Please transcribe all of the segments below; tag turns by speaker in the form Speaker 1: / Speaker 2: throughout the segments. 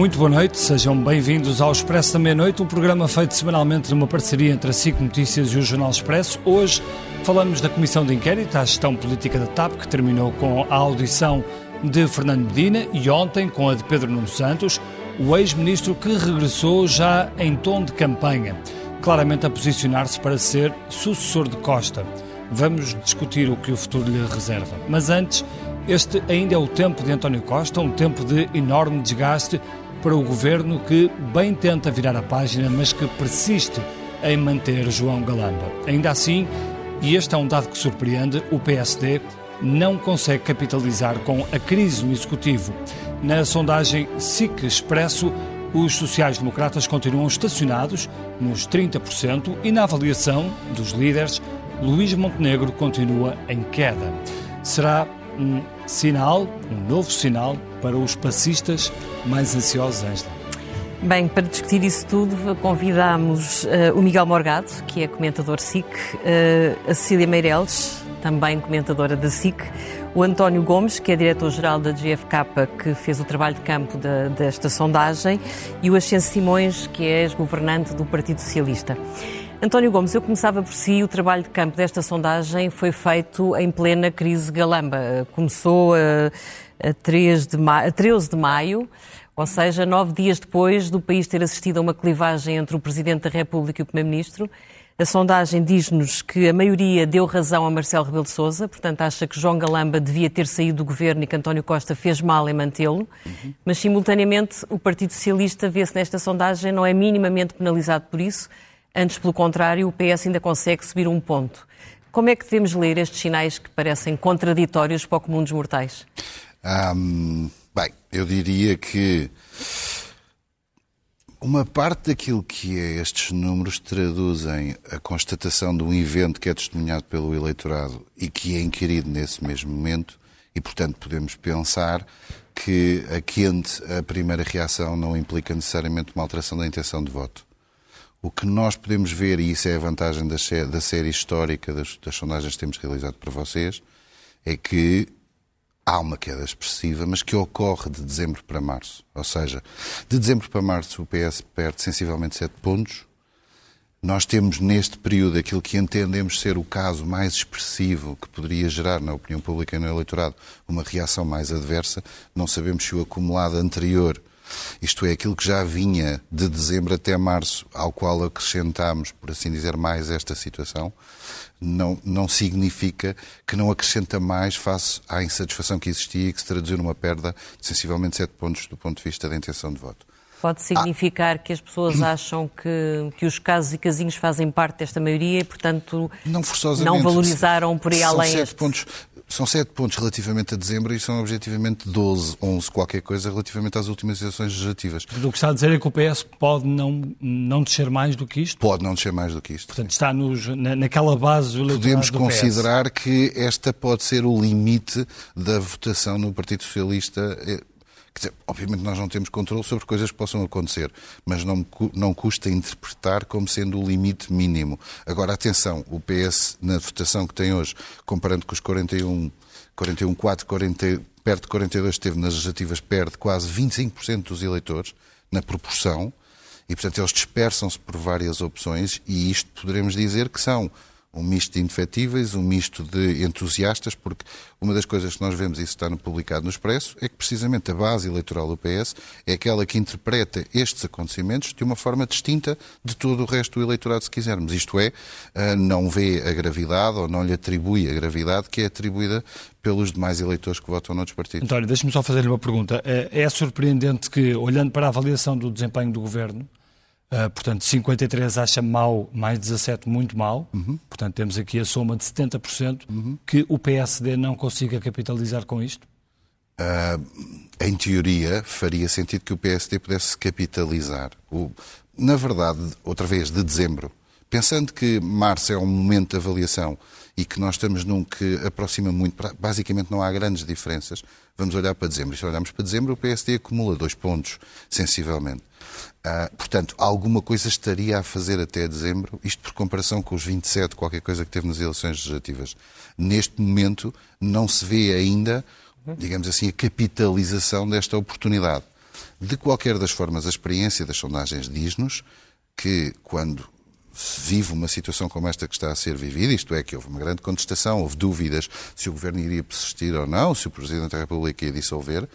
Speaker 1: Muito boa noite, sejam bem-vindos ao Expresso da Meia-Noite, um programa feito semanalmente numa parceria entre a SIC Notícias e o Jornal Expresso. Hoje falamos da Comissão de Inquérito à Gestão Política da TAP, que terminou com a audição de Fernando Medina e ontem com a de Pedro Nuno Santos, o ex-ministro que regressou já em tom de campanha, claramente a posicionar-se para ser sucessor de Costa. Vamos discutir o que o futuro lhe reserva. Mas antes, este ainda é o tempo de António Costa, um tempo de enorme desgaste para o governo que bem tenta virar a página, mas que persiste em manter João Galamba. Ainda assim, e este é um dado que surpreende, o PSD não consegue capitalizar com a crise no Executivo. Na sondagem SIC Expresso, os sociais-democratas continuam estacionados nos 30% e na avaliação dos líderes, Luís Montenegro continua em queda. Será um sinal, um novo sinal para os passistas mais ansiosos, Angela?
Speaker 2: Bem, para discutir isso tudo, convidamos uh, o Miguel Morgado, que é comentador SIC, uh, a Cecília Meireles, também comentadora da SIC, o António Gomes, que é diretor-geral da GFK, que fez o trabalho de campo de, desta sondagem, e o Ascenso Simões, que é ex-governante do Partido Socialista. António Gomes, eu começava por si. O trabalho de campo desta sondagem foi feito em plena crise galamba. Começou a, a, 3 de maio, a 13 de maio, ou seja, nove dias depois do país ter assistido a uma clivagem entre o Presidente da República e o Primeiro-Ministro. A sondagem diz-nos que a maioria deu razão a Marcelo Rebelo de Sousa, portanto acha que João Galamba devia ter saído do governo e que António Costa fez mal em mantê-lo, uhum. mas simultaneamente o Partido Socialista vê-se nesta sondagem não é minimamente penalizado por isso, Antes, pelo contrário, o PS ainda consegue subir um ponto. Como é que devemos ler estes sinais que parecem contraditórios para o comum dos mortais?
Speaker 3: Um, bem, eu diria que uma parte daquilo que é estes números traduzem a constatação de um evento que é testemunhado pelo eleitorado e que é inquirido nesse mesmo momento, e portanto podemos pensar que a quente, a primeira reação não implica necessariamente uma alteração da intenção de voto. O que nós podemos ver, e isso é a vantagem da, da série histórica das, das sondagens que temos realizado para vocês, é que há uma queda expressiva, mas que ocorre de dezembro para março. Ou seja, de dezembro para março o PS perde sensivelmente 7 pontos. Nós temos neste período aquilo que entendemos ser o caso mais expressivo que poderia gerar na opinião pública e no eleitorado uma reação mais adversa. Não sabemos se o acumulado anterior isto é, aquilo que já vinha de dezembro até março, ao qual acrescentámos, por assim dizer, mais esta situação, não, não significa que não acrescenta mais face à insatisfação que existia e que se traduziu numa perda de sensivelmente 7 pontos do ponto de vista da intenção de voto.
Speaker 2: Pode significar ah. que as pessoas acham que, que os casos e casinhos fazem parte desta maioria e, portanto, não, não valorizaram por aí além.
Speaker 3: Sete pontos, são sete pontos relativamente a dezembro e são objetivamente 12, 11, qualquer coisa, relativamente às últimas eleições legislativas.
Speaker 1: O que está a dizer é que o PS pode não, não descer mais do que isto?
Speaker 3: Pode não descer mais do que isto.
Speaker 1: Portanto, está nos, na, naquela base do
Speaker 3: Podemos considerar que esta pode ser o limite da votação no Partido Socialista eh, dizer, obviamente nós não temos controle sobre coisas que possam acontecer, mas não, não custa interpretar como sendo o limite mínimo. Agora, atenção, o PS, na votação que tem hoje, comparando com os 41, 41 4, 40, perto de 42 teve nas legislativas, perde quase 25% dos eleitores, na proporção, e, portanto, eles dispersam-se por várias opções, e isto poderemos dizer que são um misto de indefetíveis, um misto de entusiastas, porque uma das coisas que nós vemos, isso está publicado no Expresso, é que precisamente a base eleitoral do PS é aquela que interpreta estes acontecimentos de uma forma distinta de todo o resto do eleitorado, se quisermos. Isto é, eh, não vê a gravidade ou não lhe atribui a gravidade que é atribuída pelos demais eleitores que votam noutros partidos.
Speaker 1: António, deixe-me só fazer-lhe uma pergunta. Eh, é surpreendente que, olhando para a avaliação do desempenho do governo, Uh, portanto, 53 acha mau, mais 17 muito mau. Uhum. Portanto, temos aqui a soma de 70% uhum. que o PSD não consiga capitalizar com isto?
Speaker 3: Uh, em teoria, faria sentido que o PSD pudesse capitalizar. O, na verdade, outra vez, de dezembro, pensando que março é um momento de avaliação e que nós estamos num que aproxima muito, basicamente não há grandes diferenças, vamos olhar para dezembro. E se olharmos para dezembro, o PSD acumula dois pontos, sensivelmente. Uh, portanto, alguma coisa estaria a fazer até dezembro, isto por comparação com os 27, qualquer coisa que teve nas eleições legislativas. Neste momento, não se vê ainda, digamos assim, a capitalização desta oportunidade. De qualquer das formas, a experiência das sondagens diz-nos que quando vive uma situação como esta que está a ser vivida, isto é, que houve uma grande contestação, houve dúvidas se o governo iria persistir ou não, se o Presidente da República ia dissolver,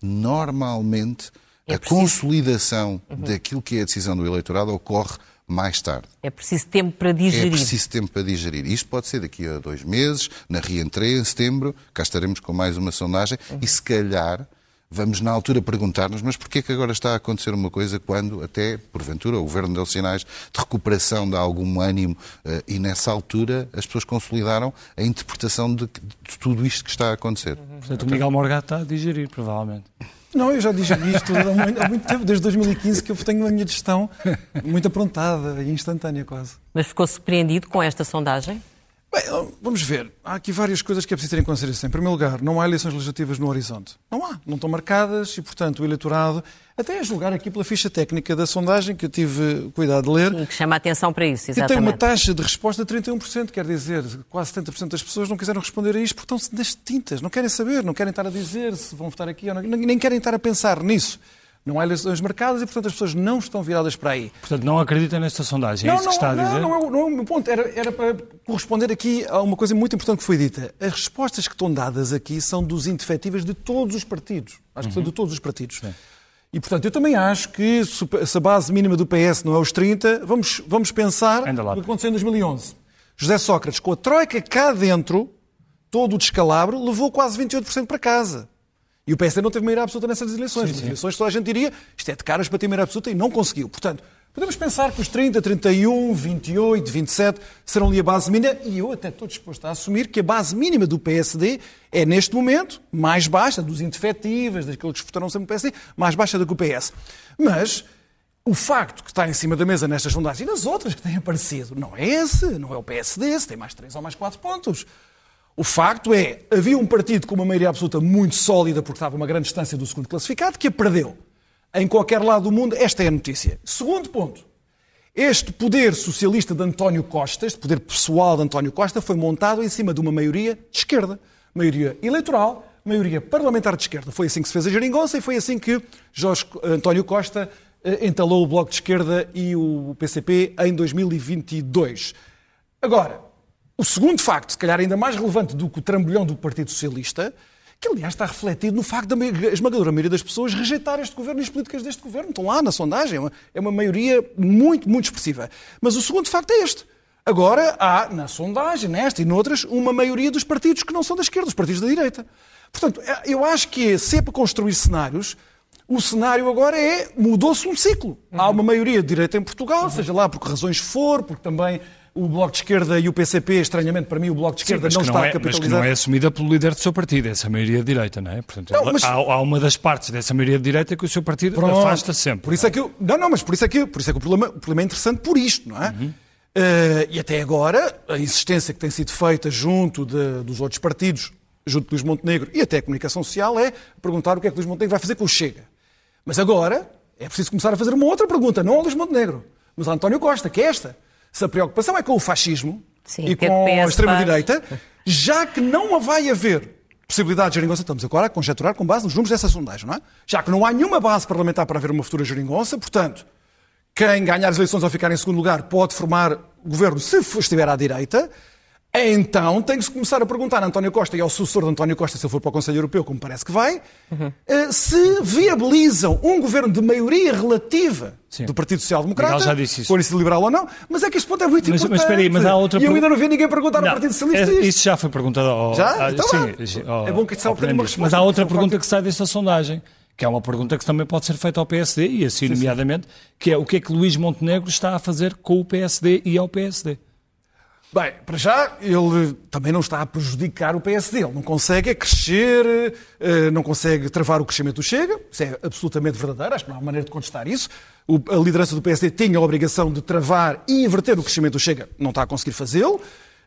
Speaker 3: normalmente é a consolidação uhum. daquilo que é a decisão do eleitorado ocorre mais tarde.
Speaker 2: É preciso tempo para digerir.
Speaker 3: É preciso tempo para digerir. Isto pode ser daqui a dois meses, na reentrée, em setembro, cá estaremos com mais uma sondagem uhum. e se calhar vamos na altura perguntar-nos, mas porquê é que agora está a acontecer uma coisa quando até, porventura, o Governo deu sinais de recuperação de algum ânimo uh, e nessa altura as pessoas consolidaram a interpretação de, de tudo isto que está a acontecer.
Speaker 1: Uhum. Portanto, o Miguel Morgado está a digerir, provavelmente.
Speaker 4: Não, eu já disse isto há muito, há muito, tempo, desde 2015, que eu tenho a minha gestão muito aprontada e instantânea quase.
Speaker 2: Mas ficou surpreendido com esta sondagem?
Speaker 4: Bem, vamos ver. Há aqui várias coisas que é preciso ter em consideração. Em primeiro lugar, não há eleições legislativas no horizonte. Não há. Não estão marcadas e, portanto, o eleitorado, até a julgar aqui pela ficha técnica da sondagem, que eu tive cuidado de ler.
Speaker 2: E que chama a atenção para isso, exatamente.
Speaker 4: E tem uma taxa de resposta de 31%, quer dizer, quase 70% das pessoas não quiseram responder a isto porque estão nas tintas. Não querem saber, não querem estar a dizer se vão votar aqui ou não. Nem querem estar a pensar nisso. Não há eleições marcadas e, portanto, as pessoas não estão viradas para aí.
Speaker 1: Portanto, não acreditam nesta sondagem, é
Speaker 4: não,
Speaker 1: isso que está a dizer?
Speaker 4: Não, não, é, não é o meu ponto. Era, era para corresponder aqui a uma coisa muito importante que foi dita. As respostas que estão dadas aqui são dos indefetíveis de todos os partidos. Acho que são de uhum. todos os partidos. Sim. E, portanto, eu também acho que se a base mínima do PS não é os 30, vamos, vamos pensar no que aconteceu em 2011. José Sócrates, com a troika cá dentro, todo o descalabro, levou quase 28% para casa. E o PSD não teve maioria absoluta nessas eleições. Sim, sim. Nas eleições toda a gente diria isto é de caras para ter maioria absoluta e não conseguiu. Portanto, podemos pensar que os 30, 31, 28, 27 serão ali a base mínima e eu até estou disposto a assumir que a base mínima do PSD é, neste momento, mais baixa, dos indefetíveis, daqueles que votaram sempre no PSD, mais baixa do que o PS. Mas o facto que está em cima da mesa nestas sondagens e nas outras que têm aparecido não é esse, não é o PSD, se tem mais 3 ou mais 4 pontos. O facto é, havia um partido com uma maioria absoluta muito sólida, porque estava a uma grande distância do segundo classificado, que a perdeu. Em qualquer lado do mundo, esta é a notícia. Segundo ponto. Este poder socialista de António Costa, este poder pessoal de António Costa, foi montado em cima de uma maioria de esquerda. Maioria eleitoral, maioria parlamentar de esquerda. Foi assim que se fez a geringonça e foi assim que Jorge António Costa eh, entalou o Bloco de Esquerda e o PCP em 2022. Agora, o segundo facto, se calhar ainda mais relevante do que o trambolhão do Partido Socialista, que aliás está refletido no facto da esmagadora maioria das pessoas rejeitar este governo e as políticas deste governo. Estão lá na sondagem, é uma, é uma maioria muito, muito expressiva. Mas o segundo facto é este. Agora há, na sondagem, nesta e noutras, uma maioria dos partidos que não são da esquerda, os partidos da direita. Portanto, é, eu acho que se é para construir cenários, o cenário agora é, mudou-se um ciclo. Há uma maioria de direita em Portugal, seja lá por que razões for, porque também o Bloco de Esquerda e o PCP, estranhamente para mim, o Bloco de Esquerda Sim, não está não é, a capitalizar.
Speaker 1: Mas que não é assumida pelo líder do seu partido, essa maioria de direita, não é? Portanto, não, mas... há, há, uma das partes dessa maioria de direita que o seu partido Pronto. afasta sempre.
Speaker 4: Por isso é que eu, não, não, mas por isso é que, por isso é que o, problema, o problema é interessante por isto, não é? Uhum. Uh, e até agora, a insistência que tem sido feita junto de, dos outros partidos, junto de Luís Montenegro e até a comunicação social, é perguntar o que é que Luís Montenegro vai fazer com o Chega. Mas agora é preciso começar a fazer uma outra pergunta, não ao Luís Montenegro, mas ao António Costa, que é esta. Se a preocupação é com o fascismo Sim, e é com a extrema-direita, já que não vai haver possibilidade de geringonça, estamos agora a conjecturar com base nos números dessa sondagem, não é? Já que não há nenhuma base parlamentar para haver uma futura geringonça, portanto, quem ganhar as eleições ou ficar em segundo lugar pode formar governo se estiver à direita, então tem que se começar a perguntar a António Costa e ao sucessor de António Costa, se ele for para o Conselho Europeu, como parece que vai, uhum. se viabilizam um governo de maioria relativa Sim. do Partido Social Democrata,
Speaker 1: já disse isso.
Speaker 4: liberal ou não, mas é que este ponto é muito mas, importante. Mas, aí, mas há outra... E eu ainda não vi ninguém perguntar não, ao Partido Socialista
Speaker 1: é, Isso já foi perguntado ao...
Speaker 4: Já? Então, sim, ao, é bom que
Speaker 1: ao, uma resposta. Mas há outra pergunta que sai desta sondagem, que é uma pergunta que também pode ser feita ao PSD, e assim, sim, nomeadamente, sim. que é o que é que Luís Montenegro está a fazer com o PSD e ao PSD.
Speaker 4: Bem, para já, ele também não está a prejudicar o PSD. Ele não consegue é crescer, eh, não consegue travar o crescimento do Chega. Isso é absolutamente verdadeiro. Acho que não há maneira de contestar isso. A liderança do PSD tinha a obrigação de travar e inverter o crescimento do Chega. Não está a conseguir fazê-lo.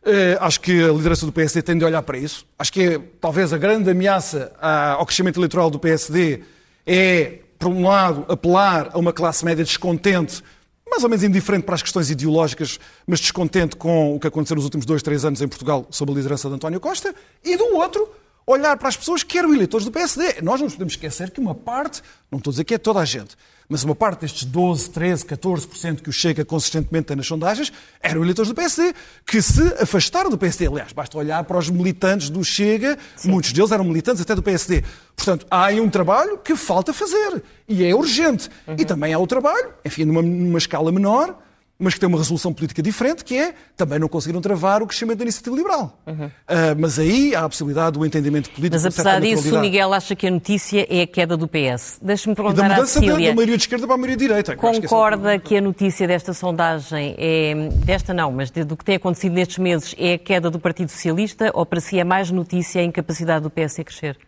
Speaker 4: Eh, acho que a liderança do PSD tem de olhar para isso. Acho que é, talvez a grande ameaça ao crescimento eleitoral do PSD é, por um lado, apelar a uma classe média descontente mais ou menos indiferente para as questões ideológicas, mas descontente com o que aconteceu nos últimos dois, três anos em Portugal sob a liderança de António Costa, e do outro, olhar para as pessoas que eram eleitores do PSD. Nós não podemos esquecer que uma parte, não estou a dizer que é toda a gente, mas uma parte destes 12, 13, 14% que o Chega consistentemente tem nas sondagens eram eleitores do PSD, que se afastaram do PSD. Aliás, basta olhar para os militantes do Chega, Sim. muitos deles eram militantes até do PSD. Portanto, há aí um trabalho que falta fazer e é urgente. Uhum. E também há o trabalho, enfim, numa, numa escala menor, mas que tem uma resolução política diferente, que é também não conseguiram travar o crescimento da iniciativa liberal. Uhum. Uh, mas aí há a possibilidade do entendimento político.
Speaker 2: Mas apesar disso, o Miguel acha que a notícia é a queda do PS. Deixe-me perguntar e da mudança
Speaker 4: da, da maioria de esquerda para a maioria de direita.
Speaker 2: Concorda que, que, a notícia desta sondagem é, desta não, mas do que tem acontecido nestes meses, é a queda do Partido Socialista ou para si é mais notícia a incapacidade do PS a crescer?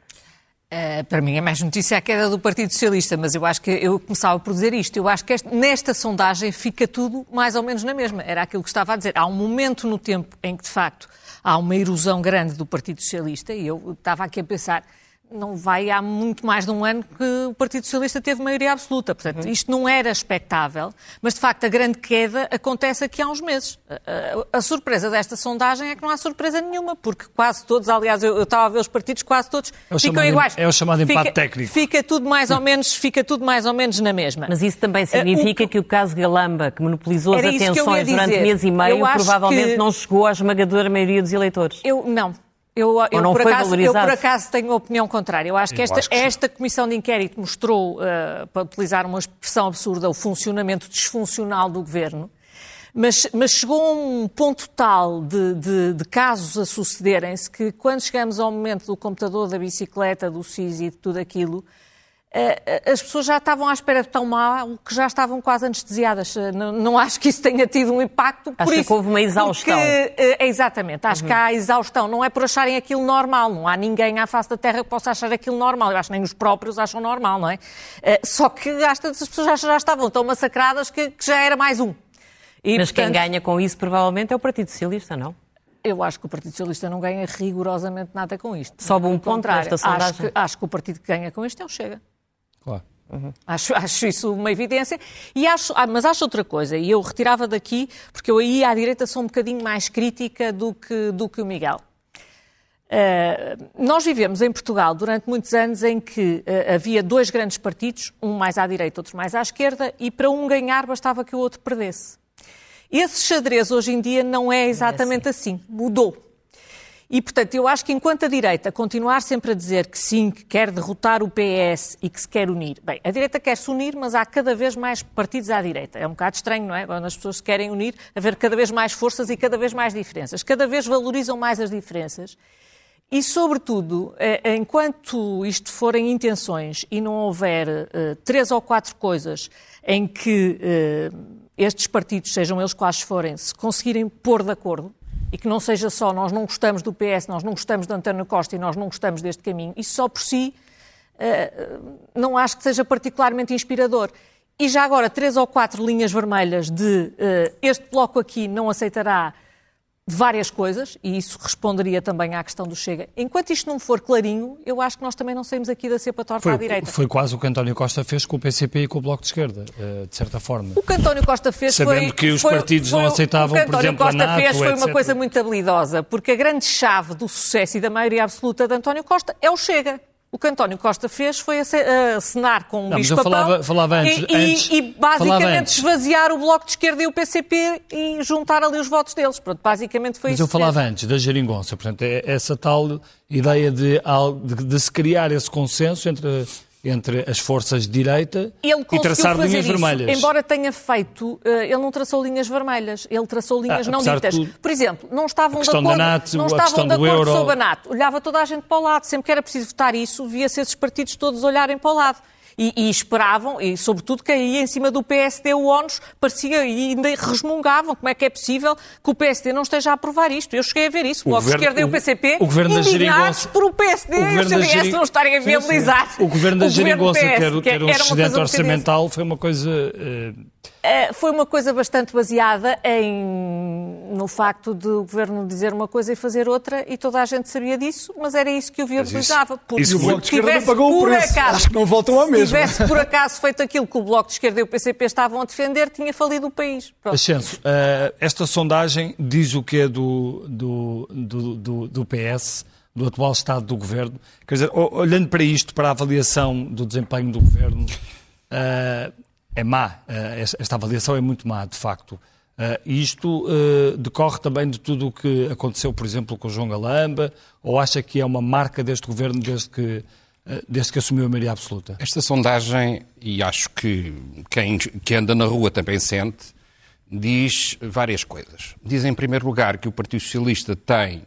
Speaker 5: Uh, para mim é mais notícia a queda do Partido Socialista, mas eu acho que eu começava por dizer isto. Eu acho que este, nesta sondagem fica tudo mais ou menos na mesma. Era aquilo que estava a dizer. Há um momento no tempo em que, de facto, há uma erosão grande do Partido Socialista e eu estava aqui a pensar não vai há muito mais de um ano que o Partido Socialista teve maioria absoluta. Portanto, uhum. isto não era expectável, mas de facto a grande queda acontece aqui há uns meses. A, a, a, surpresa desta sondagem é que não há surpresa nenhuma, porque quase todos, aliás, eu, eu estava a ver os partidos, quase todos é ficam iguais.
Speaker 1: É o chamado
Speaker 5: empate
Speaker 1: fica, técnico.
Speaker 5: Fica tudo mais ou menos, fica tudo mais ou menos na mesma.
Speaker 2: Mas isso também significa uh, o, que o caso Galamba, que monopolizou as atenções durante mês e meio, provavelmente que... não chegou à esmagadora maioria dos eleitores.
Speaker 5: Eu não. Eu, eu, por acaso, eu, por acaso, tenho opinião contrária. Eu acho que esta, acho que esta comissão de inquérito mostrou, uh, para utilizar uma expressão absurda, o funcionamento disfuncional do governo. Mas, mas chegou a um ponto tal de, de, de casos a sucederem-se que, quando chegamos ao momento do computador, da bicicleta, do SIS e de tudo aquilo, as pessoas já estavam à espera de tão mal que já estavam quase anestesiadas. Eh, não, não acho que isso tenha tido um impacto.
Speaker 2: Acho
Speaker 5: por
Speaker 2: que houve uma exaustão.
Speaker 5: Porque, exatamente, acho uhum. que há exaustão. Não é por acharem aquilo normal. Não há ninguém à face da Terra que possa achar aquilo normal. Eu acho que nem os próprios acham normal, não é? Só que as pessoas já, já estavam tão massacradas que, que já era mais um.
Speaker 2: E, Mas portanto, quem ganha com isso provavelmente é o Partido Socialista, não?
Speaker 5: Eu acho que o Partido Socialista não ganha rigorosamente nada com isto.
Speaker 2: Sobe um ponto nesta
Speaker 5: sondagem. Acho que, acho que o partido que ganha com isto é o Chega.
Speaker 1: Claro.
Speaker 5: Uhum. Acho, acho isso uma evidência. E acho, ah, mas acho outra coisa, e eu retirava daqui, porque eu aí à direita sou um bocadinho mais crítica do que, do que o Miguel. Uh, nós vivemos em Portugal durante muitos anos em que uh, havia dois grandes partidos, um mais à direita, outro mais à esquerda, e para um ganhar bastava que o outro perdesse. Esse xadrez hoje em dia não é exatamente é assim. assim. Mudou. E, portanto, eu acho que enquanto a direita continuar sempre a dizer que sim, que quer derrotar o PS e que se quer unir, bem, a direita quer se unir, mas há cada vez mais partidos à direita. É um bocado estranho, não é? Quando as pessoas se querem unir, haver cada vez mais forças e cada vez mais diferenças. Cada vez valorizam mais as diferenças. E, sobretudo, eh, enquanto isto forem intenções e não houver uh, três ou quatro coisas em que uh, estes partidos, sejam eles quais forem, se conseguirem pôr de acordo, e que não seja só nós não gostamos do PS, nós não gostamos de António Costa e nós não gostamos deste caminho, isso só por si uh, não acho que seja particularmente inspirador. E já agora, três ou quatro linhas vermelhas de uh, este bloco aqui não aceitará várias coisas, e isso responderia também à questão do Chega. Enquanto isto não for clarinho, eu acho que nós também não saímos aqui da cepa torta
Speaker 1: foi,
Speaker 5: à direita.
Speaker 1: Foi quase o que António Costa fez com o PCP e com o Bloco de Esquerda, eh, de certa forma.
Speaker 5: O que António Costa fez
Speaker 1: Sabendo
Speaker 5: foi...
Speaker 1: que os foi, partidos foi, não aceitavam, por exemplo,
Speaker 5: Costa
Speaker 1: a NATO,
Speaker 5: fez foi
Speaker 1: etc.
Speaker 5: uma coisa muito habilidosa, porque a grande chave do sucesso e da maioria absoluta de António Costa é o Chega. O que António Costa fez foi acenar com um bicho
Speaker 1: falava, falava antes,
Speaker 5: e,
Speaker 1: antes,
Speaker 5: e, basicamente esvaziar o Bloco de Esquerda e o PCP e juntar ali os votos deles. Pronto, basicamente foi
Speaker 1: mas
Speaker 5: isso.
Speaker 1: Mas eu falava antes da geringonça, portanto, é essa tal ideia de, de, de se criar esse consenso entre entre as forças de direita e traçar linhas
Speaker 5: isso.
Speaker 1: vermelhas.
Speaker 5: Embora tenha feito, eh, ele não traçou linhas vermelhas, ele traçou linhas ah, não ditas. Tudo, Por exemplo, não estavam de acordo, NATO, não estavam de acordo euro... sobre a NATO. Olhava toda a gente para o lado, sempre que era preciso votar isso, via-se esses partidos todos olharem para o lado e, e, esperavam, e sobretudo caía em cima do PSD o ONUS, parecia, e ainda resmungavam como é que é possível que o PSD não esteja a aprovar isto. Eu cheguei a ver isso, o, o Bloco de Esquerda e o PCP, o, o governo indignados por o PSD o e o CDS gering... não estarem a viabilizar.
Speaker 1: O governo da Geringonça ter, ter um excedente orçamental foi uma coisa... Uh
Speaker 5: foi uma coisa bastante baseada em, no facto de o governo dizer uma coisa e fazer outra, e toda a gente sabia disso, mas era isso que o viabilizava.
Speaker 4: Porque isso, isso o Bloco de Esquerda não pagou o preço. Acaso, Acho que não voltam à mesma.
Speaker 5: Se tivesse por acaso feito aquilo que o Bloco de Esquerda e o PCP estavam a defender, tinha falido o país.
Speaker 1: Ascenso, uh, esta sondagem diz o que é do, do, do, do, do PS do atual estado do governo. Quer dizer, olhando para isto, para a avaliação do desempenho do governo, uh, é má. Uh, esta avaliação é muito má, de facto. Uh, isto uh, decorre também de tudo o que aconteceu, por exemplo, com João Galamba, ou acha que é uma marca deste governo desde que, desde que assumiu a maioria absoluta?
Speaker 6: Esta sondagem, e acho que quem que anda na rua também sente, diz várias coisas. Diz, em primeiro lugar, que o Partido Socialista tem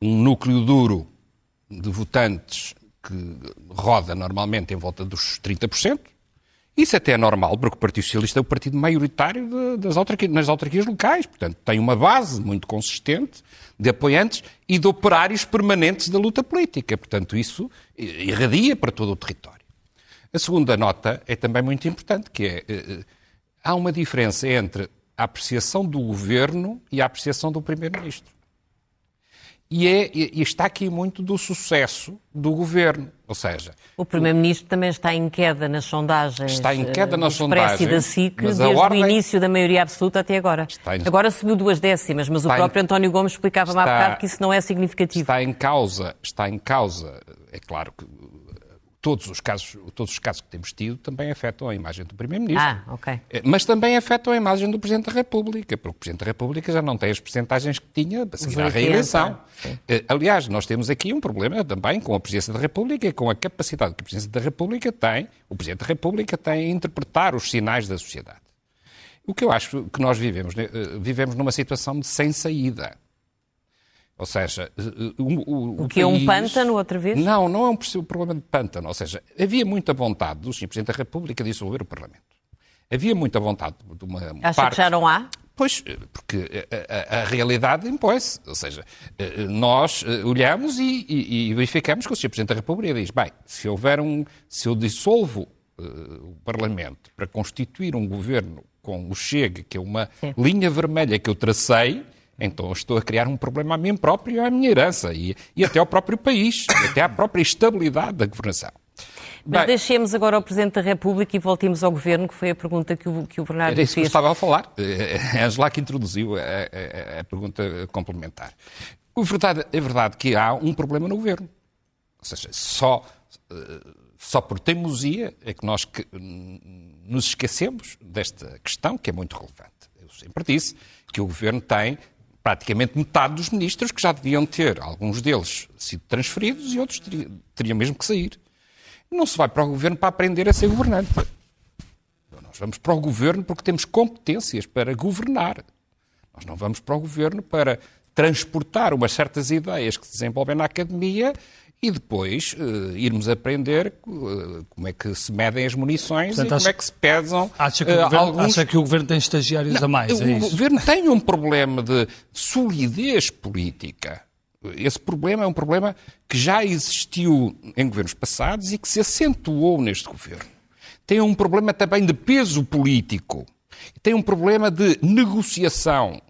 Speaker 6: um núcleo duro de votantes que roda normalmente em volta dos 30%, isso até é normal, porque o Partido Socialista é o partido maioritário de, das autarquias, nas autarquias locais. Portanto, tem uma base muito consistente de apoiantes e de operários permanentes da luta política. Portanto, isso irradia para todo o território. A segunda nota é também muito importante, que é eh, eh, há uma diferença entre a apreciação do governo e a apreciação do primeiro-ministro. E, é, e, está aqui muito do sucesso do governo. Ou seja,
Speaker 2: o Primeiro-Ministro também está em queda nas sondagens.
Speaker 6: Está em queda nas sondagens.
Speaker 2: da SIC desde ordem... o início da maioria absoluta até agora. Em... Agora subiu duas décimas, mas está o próprio em... António Gomes explicava-me está... há bocado que isso não é significativo.
Speaker 6: Está em causa, está em causa, é claro que todos os casos, todos os casos que temos tido também afetam a imagem do Primeiro-Ministro.
Speaker 2: Ah, ok.
Speaker 6: Eh, mas também afetam a imagem do Presidente da República, porque o Presidente da República já não tem as percentagens que tinha a seguir à reeleição. Eh, aliás, nós temos aqui um problema também com a Presidência da República e com a capacidade que a Presidência da República tem, o Presidente da República tem a interpretar os sinais da sociedade. O que eu acho que nós vivemos, eh, vivemos numa situação de sem saída. Ou seja,
Speaker 2: eh, eh, o, o, o que país... é um pântano outra vez?
Speaker 6: Não, não é um problema de pântano. Ou seja, havia muita vontade do Sr. Presidente da República de dissolver o Parlamento. Havia muita vontade de uma
Speaker 2: Acha
Speaker 6: parte...
Speaker 2: que já não há?
Speaker 6: Pois, eh, porque a, a, a realidade impõe-se. Ou seja, nós olhamos e, e, e, verificamos que o Sr. Presidente da República diz, bem, se houver um... se eu dissolvo uh, o Parlamento para constituir um governo com o Chega, que é uma Sim. linha vermelha que eu tracei, então estou a criar um problema a mim próprio e à minha herança e, e até ao próprio país, até à própria estabilidade da governação.
Speaker 2: Mas Bem, deixemos agora o Presidente da República e voltemos ao Governo, que foi a pergunta que o, que o Bernardo
Speaker 6: era isso
Speaker 2: fez.
Speaker 6: que eu estava a falar. É Angela que introduziu a, a, a pergunta complementar. O verdade, é verdade que há um problema no Governo. Ou seja, só, eh, só por teimosia é que nós nos esquecemos desta questão, que é muito relevante. Eu sempre disse que o Governo tem praticamente metade dos ministros que já deviam ter, alguns deles, sido transferidos e outros teriam, teriam mesmo que sair. Não se vai para o governo para aprender a ser governante. Nós vamos para o governo porque temos competências para governar. Nós não vamos para o governo para transportar umas certas ideias que se desenvolvem na academia e depois uh, irmos aprender uh, como é que se medem as munições Portanto, e como é que se pesam
Speaker 1: acha que, uh, governo, alguns... acha que o Governo tem estagiários Não, a mais, é
Speaker 6: O Governo tem um problema de solidez política. Esse problema é um problema que já existiu em governos passados e que se acentuou neste governo. Tem um problema também de peso político. Tem um problema de negociação.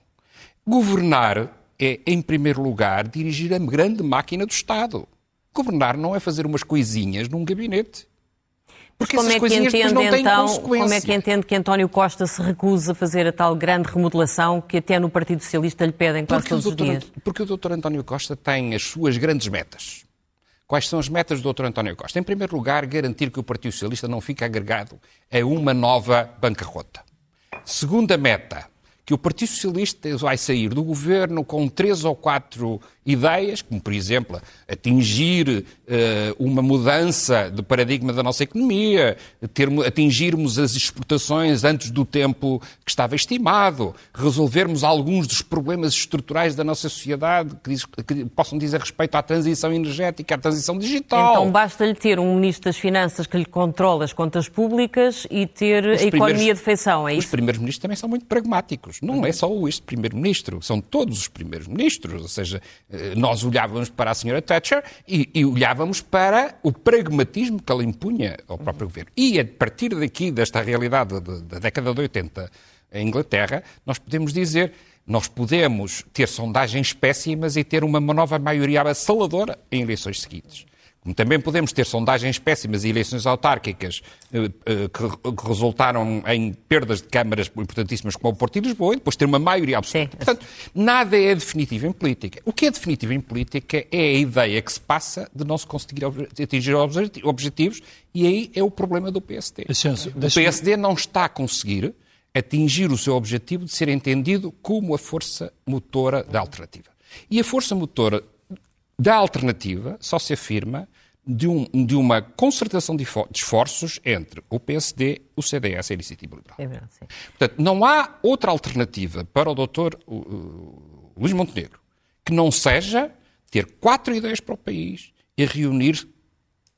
Speaker 6: Governar é, em primeiro lugar, dirigir a grande máquina do Estado. Governar não é fazer umas coisinhas num gabinete.
Speaker 2: Porque como é que entende, então, Como é que entende que António Costa se recusa a fazer a tal grande remodelação que até no Partido Socialista lhe pedem quase porque todos doutor, os dias?
Speaker 6: Porque o Dr. António Costa tem as suas grandes metas. Quais são as metas do Dr. António Costa? Em primeiro lugar, garantir que o Partido Socialista não fique agregado a uma nova bancarrota. Segunda meta, que o Partido Socialista vai sair do governo com três ou quatro ideias, como por exemplo atingir uh, uma mudança de paradigma da nossa economia, ter, atingirmos as exportações antes do tempo que estava estimado, resolvermos alguns dos problemas estruturais da nossa sociedade que, diz, que possam dizer respeito à transição energética, à transição digital.
Speaker 2: Então basta-lhe ter um Ministro das Finanças que lhe controla as contas públicas e ter os a economia de feição, é
Speaker 6: isso?
Speaker 2: Os
Speaker 6: primeiros ministros também são muito pragmáticos. Não é só este primeiro-ministro, são todos os primeiros ministros, ou seja, eh, nós olhávamos para a senhora Thatcher e, e, olhávamos para o pragmatismo que ela impunha ao próprio governo. E a partir daqui, desta realidade da década de 80 em Inglaterra, nós podemos dizer nós podemos ter sondagens péssimas e ter uma nova maioria avassaladora em eleições seguintes. Como também podemos ter sondagens péssimas e eleições autárquicas eh, eh, que, resultaram em perdas de câmaras importantíssimas como o Porto e Lisboa, e depois ter uma maioria absoluta.
Speaker 2: Sim.
Speaker 6: Portanto, nada é definitivo em política. O que é definitivo em política é a ideia que se passa de não se conseguir atingir obje- objetivos, e aí é o problema do PSD.
Speaker 1: Ascenso,
Speaker 6: O PSD não está a conseguir atingir o seu objetivo de ser entendido como a força motora da alternativa. E a força motora da alternativa só se afirma de, um- de uma concertação de fo- de esforços entre o PSD, o CDS e a Iniciativa Liberal.
Speaker 2: É verdade, sim.
Speaker 6: Portanto, não há outra alternativa para o doutor uh, Luís Montenegro que não seja ter quatro ideias para o país e reunir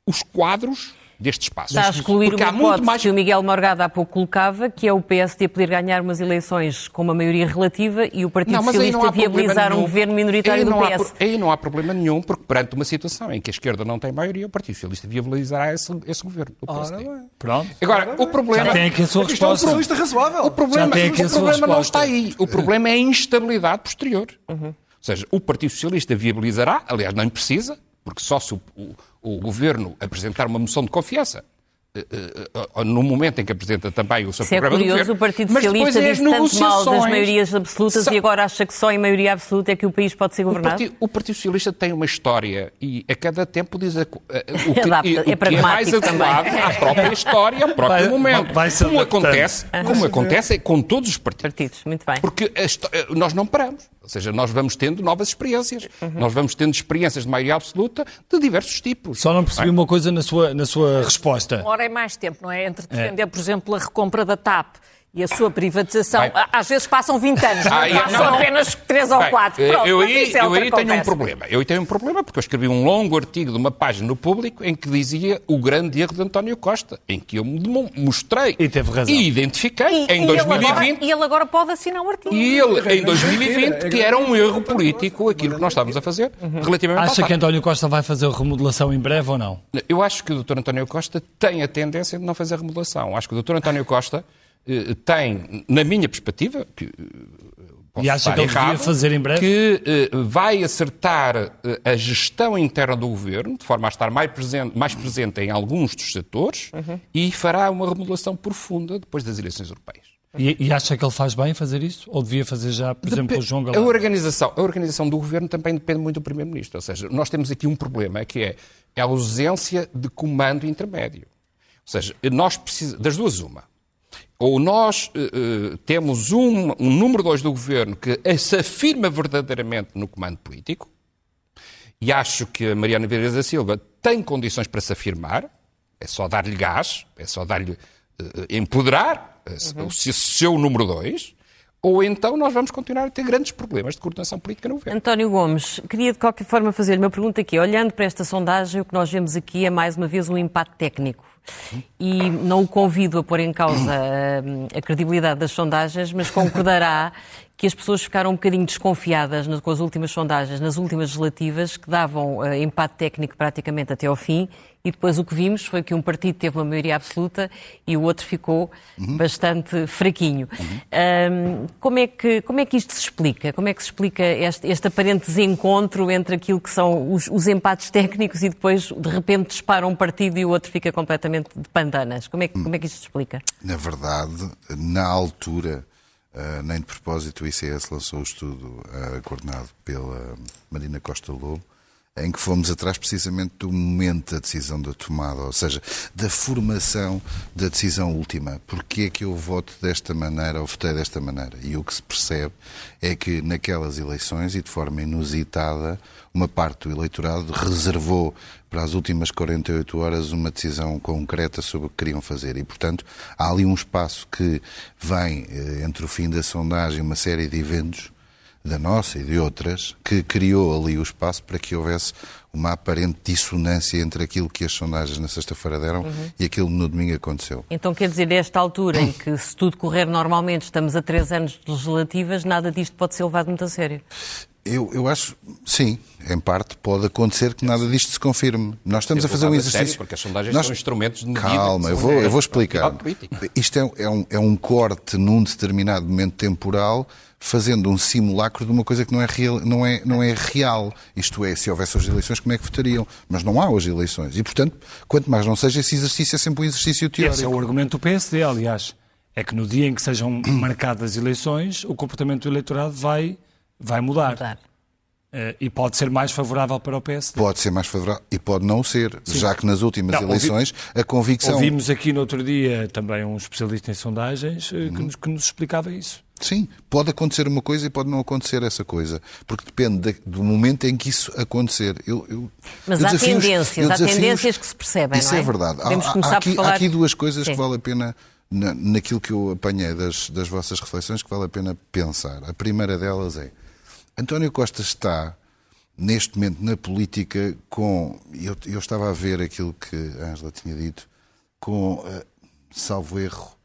Speaker 6: os quadros deste espaço.
Speaker 2: Está a excluir
Speaker 6: Porque
Speaker 2: uma
Speaker 6: há muito
Speaker 2: hipótese
Speaker 6: mais
Speaker 2: que o Miguel Morgado há pouco colocava, que é o PSD poder ganhar umas eleições com uma maioria relativa e o Partido
Speaker 6: Não, não
Speaker 2: Socialista
Speaker 6: há
Speaker 2: viabilizar um governo minoritário do
Speaker 6: não há
Speaker 2: PS.
Speaker 6: pro- aí não há problema nenhum, porque perante uma situação em que a esquerda não tem maioria, o Partido Socialista viabilizará esse, esse governo. O PSD.
Speaker 1: Pronto.
Speaker 6: Agora, o problema...
Speaker 1: Já tem aqui a sua
Speaker 4: é um
Speaker 1: resposta.
Speaker 4: socialista razoável.
Speaker 6: O problema,
Speaker 1: Já tem aqui a
Speaker 6: o problema não
Speaker 1: resposta.
Speaker 6: está aí. O problema é a instabilidade posterior. Ou seja, o Partido Socialista viabilizará, aliás, não precisa, porque só se o, o- o governo apresentar uma moção de confiança. eh, eh, eh, No momento em que apresenta também o seu
Speaker 2: Isso é
Speaker 6: programa de
Speaker 2: curioso,
Speaker 6: governo,
Speaker 2: o Partido Socialista
Speaker 6: é
Speaker 2: disse tanto mal das maiorias absolutas
Speaker 6: Só-
Speaker 2: e agora acha que só em maioria absoluta é que o país pode ser
Speaker 6: O
Speaker 2: governado?
Speaker 6: Partido, o Partido Socialista tem uma história e a cada tempo diz a, o que,
Speaker 2: Adapta,
Speaker 6: e- o
Speaker 2: é
Speaker 6: que é mais adequado à própria história, ao próprio
Speaker 1: Vai-
Speaker 6: momento.
Speaker 1: vai
Speaker 6: como acontece, como acontece com todos os partidos.
Speaker 2: Partidos, muito bem.
Speaker 6: Porque a nós não paramos. Ou seja, nós vamos tendo novas experiências. Nós vamos tendo experiências de maioria absoluta de diversos tipos.
Speaker 1: Só não percebi uma coisa na sua, na sua resposta.
Speaker 5: Uma hora é mais tempo, não é? Entre defender, por exemplo, a recompra da TAP e a sua privatização,
Speaker 6: Bem.
Speaker 5: às vezes passam 20 anos, não
Speaker 6: Ah, é-
Speaker 5: passam
Speaker 6: não.
Speaker 5: apenas 3 ou
Speaker 6: Bem,
Speaker 5: 4.
Speaker 6: eh,
Speaker 5: Pronto,
Speaker 6: eu aí,
Speaker 5: é
Speaker 6: eu aí tenho um problema. Eu aí tenho um problema porque eu escrevi um longo artigo de uma página no público em que dizia o grande erro de António Costa, em que eu me mostrei
Speaker 1: E teve razão.
Speaker 6: e identifiquei
Speaker 5: E,
Speaker 6: em
Speaker 5: e ele agora,
Speaker 6: 2020
Speaker 5: e ele agora pode assinar um artigo.
Speaker 6: e ele, em 2020, que era um erro político aquilo que nós estávamos a fazer relativamente
Speaker 1: Acha que. António Costa vai fazer a remodelação em breve ou não?
Speaker 6: Eu acho que o Dr. António Costa tem a tendência de não fazer remodelação. Acho que o Dr. António Costa tem, na minha perspectiva, que, eh,
Speaker 1: E acha que ele devia
Speaker 6: errado,
Speaker 1: fazer em breve?
Speaker 6: que eh, vai acertar eh, a gestão interna do governo, de forma a estar mais presente, mais presente em alguns dos setores,
Speaker 1: Uhum.
Speaker 6: e fará uma remodelação profunda depois das eleições europeias.
Speaker 1: E, e acha que ele faz bem fazer isso? Ou devia fazer já, por exemplo, o João
Speaker 6: A
Speaker 1: Galão?
Speaker 6: organização, a organização do governo também depende muito do Primeiro-Ministro. Ou seja, nós temos aqui um problema que é a ausência de comando intermédio. Ou seja, nós precisamos, das duas, uma. Ou nós eh, temos um, um número dois do governo que se afirma verdadeiramente no comando político, e acho que a Mariana Vieira da Silva tem condições para se afirmar, é só dar-lhe gás, é só dar-lhe eh, empoderar eh, o seu- número dois, ou então nós vamos continuar a ter grandes problemas de coordenação política no governo.
Speaker 2: António Gomes, queria de qualquer forma fazer-lhe uma pergunta aqui. Olhando para esta sondagem, o que nós vemos aqui é mais uma vez um empate técnico. E não o convido a pôr em causa hum, a, credibilidade das sondagens, mas concordará que as pessoas ficaram um bocadinho desconfiadas nas- com as últimas sondagens, nas últimas legislativas, que davam eh, empate técnico praticamente até ao fim, e depois o que vimos foi que um partido teve uma maioria absoluta e o outro ficou bastante fraquinho. Hum, como, é que, como é que isto se explica? Como é que se explica este, este aparente desencontro entre aquilo que são os, os empates técnicos e depois, de repente, dispara um partido e o outro fica completamente de pandanas? Como é, que- como é que isto se explica?
Speaker 3: Na verdade, na altura, eh, nem de propósito, o ICS lançou o estudo eh, coordenado pela Marina Costa Lobo, em que fomos atrás precisamente do momento da decisão da tomada, ou seja, da formação da decisão última. Porquê é que eu voto desta maneira ou votei desta maneira? E o que se percebe é que naquelas eleições, e de forma inusitada, uma parte do eleitorado reservou para as últimas 48 horas uma decisão concreta sobre o que queriam fazer. E, portanto, há ali um espaço que vem eh, entre o fim da sondagem e uma série de eventos da nossa e de outras, que criou ali o espaço para que houvesse uma aparente dissonância entre aquilo que as sondagens na sexta-feira deram e aquilo que no domingo aconteceu.
Speaker 2: Então quer dizer, nesta altura em que se tudo correr normalmente, estamos a três anos de legislativas, nada disto pode ser levado muito a sério.
Speaker 3: Eu, eu acho, sim, em parte pode acontecer que nada disto se confirme. Nós estamos
Speaker 6: Eu
Speaker 3: a fazer um exercício.
Speaker 6: sério, porque as sondagens
Speaker 3: Nós-
Speaker 6: são instrumentos de medida.
Speaker 3: Calma, eu vou, eu vou explicar. Isto é, é um, é um corte num determinado momento temporal, fazendo um simulacro de uma coisa que não é, real, não, é, não é real. Isto é, se houvesse as eleições, como é que votariam? Mas não há hoje eleições. E, portanto, quanto mais não seja, esse exercício é sempre um exercício
Speaker 1: Esse é
Speaker 3: teórico.
Speaker 1: o argumento do PSD, aliás. É que no dia em que sejam marcadas eleições, o comportamento do eleitorado vai, vai mudar.
Speaker 2: Mudar.
Speaker 1: Eh, e pode ser mais favorável para o PSD.
Speaker 3: Pode ser mais favorável e pode não ser, já que nas últimas
Speaker 1: Não, ouvi-
Speaker 3: eleições a convicção.
Speaker 1: Ouvimos aqui no outro dia também um especialista em sondagens
Speaker 3: Uhum.
Speaker 1: que, nos, que nos explicava isso.
Speaker 3: Sim, pode acontecer uma coisa e pode não acontecer essa coisa. Porque depende da- do momento em que isso acontecer. Eu, eu-
Speaker 2: Mas
Speaker 3: eu
Speaker 2: há tendências,
Speaker 3: eu
Speaker 2: há tendências que se percebem,
Speaker 3: Isso
Speaker 2: não é?
Speaker 3: é verdade. Há, há- aqui,
Speaker 2: falar-
Speaker 3: há aqui duas coisas
Speaker 2: Sim.
Speaker 3: que vale a pena, na- naquilo que eu apanhei das, das vossas reflexões, que vale a pena pensar. A primeira delas é, António Costa está, neste momento, na política com... Eu, eu estava a ver aquilo que a Ângela tinha dito, com, eh, salvo erro,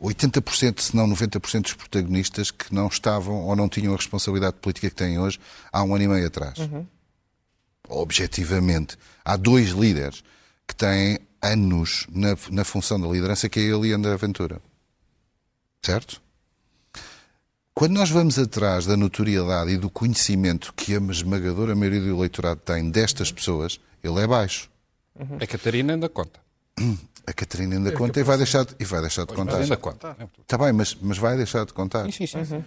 Speaker 3: 80%, se não 90% dos protagonistas que não estavam ou não tinham a responsabilidade política que têm hoje há um ano e meio atrás. Objetivamente, há dois líderes que têm anos na, na função da liderança, que é ele e André Ventura. Certo? Quando nós vamos atrás da notoriedade e do conhecimento que a esmagadora maioria do eleitorado tem destas pessoas, ele é baixo.
Speaker 6: A Catarina ainda conta.
Speaker 3: A Catarina ainda conta e vai deixar de, e vai deixar de contar.
Speaker 6: Ainda conta.
Speaker 3: Está bem, mas, mas vai deixar de contar.
Speaker 6: Sim, sim, sim.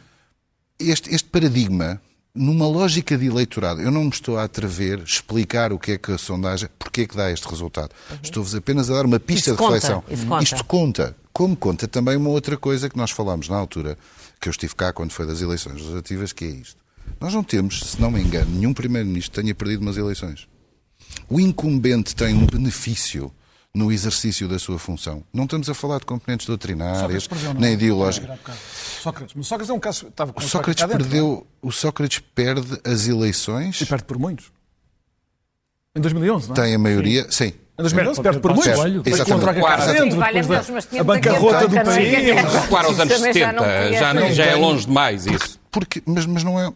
Speaker 3: Este, este paradigma, numa lógica de eleitorado, eu não me estou a atrever a explicar o que é que a sondagem, porque é que dá este resultado. Estou-vos apenas a dar uma pista
Speaker 2: Isso
Speaker 3: de
Speaker 2: conta,
Speaker 3: reflexão.
Speaker 2: isso conta.
Speaker 3: Isto conta. Como conta também uma outra coisa que nós falámos na altura, que eu estive cá quando foi das eleições legislativas, que é isto. Nós não temos, se não me engano, nenhum primeiro-ministro tenha perdido umas eleições. O incumbente tem um benefício no exercício da sua função. Não estamos a falar de componentes doutrinárias,
Speaker 4: perdeu, não
Speaker 3: nem
Speaker 4: é?
Speaker 3: ideológicas.
Speaker 4: Sócrates. Mas Sócrates é um caso. Estava
Speaker 3: O Sócrates
Speaker 4: dentro, não é?
Speaker 3: perdeu, o Sócrates perde as eleições,
Speaker 4: E perde por muitos. Em 2011, não é?
Speaker 3: tem a maioria, sim.
Speaker 4: Em 2011
Speaker 1: Perde
Speaker 4: perde por. Depois
Speaker 3: Exatamente.
Speaker 5: Sim, mas
Speaker 4: a bancarrota do país.
Speaker 6: Recuar aos anos
Speaker 5: Também já
Speaker 6: 70,
Speaker 5: não podia
Speaker 6: já,
Speaker 5: ser.
Speaker 6: já é longe demais isso.
Speaker 3: Porque, mas, mas não é.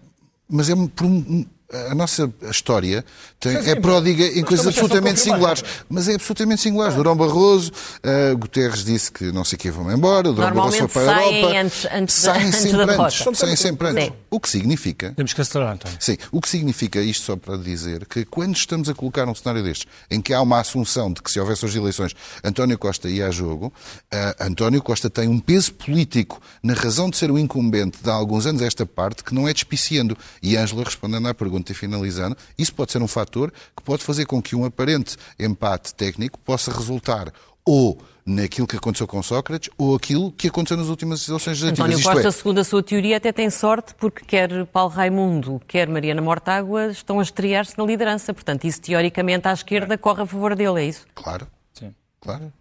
Speaker 3: Mas é por um- a nossa história tem-
Speaker 4: Sim, sim,
Speaker 3: é pródiga em coisas absolutamente singulares. Mas é absolutamente singulares. Durão Barroso, uh, Guterres disse que não sei o que vão embora, Durão Barroso foi
Speaker 2: Normalmente
Speaker 3: para a
Speaker 2: saem
Speaker 3: Europa.
Speaker 2: antes- antes da-
Speaker 3: saem
Speaker 2: antes
Speaker 3: sempre
Speaker 2: da
Speaker 3: antes.
Speaker 2: derrota.
Speaker 3: Saem sempre antes.
Speaker 2: Sim.
Speaker 3: O que significa
Speaker 1: Temos que acelerar, António.
Speaker 3: Sim, o que significa isto só para dizer que quando estamos a colocar um cenário destes, em que há uma assunção de que se houvesse as eleições António Costa ia a jogo, ah, António Costa tem um peso político na razão de ser o incumbente de há alguns anos esta parte que não é despiciando. E Ângela, respondendo à pergunta e finalizando, isso pode ser um fator que pode fazer com que um aparente empate técnico possa resultar ou naquilo que aconteceu com Sócrates ou aquilo que aconteceu nas últimas eleições legislativas.
Speaker 2: António
Speaker 3: Isto
Speaker 2: Costa,
Speaker 3: é,
Speaker 2: segundo a sua teoria, até tem sorte porque quer Paulo Raimundo, quer Mariana Mortágua estão a estrear-se na liderança. Portanto, isso teoricamente à esquerda corre a favor dele, é isso?
Speaker 3: claro,
Speaker 1: Sim.
Speaker 3: claro.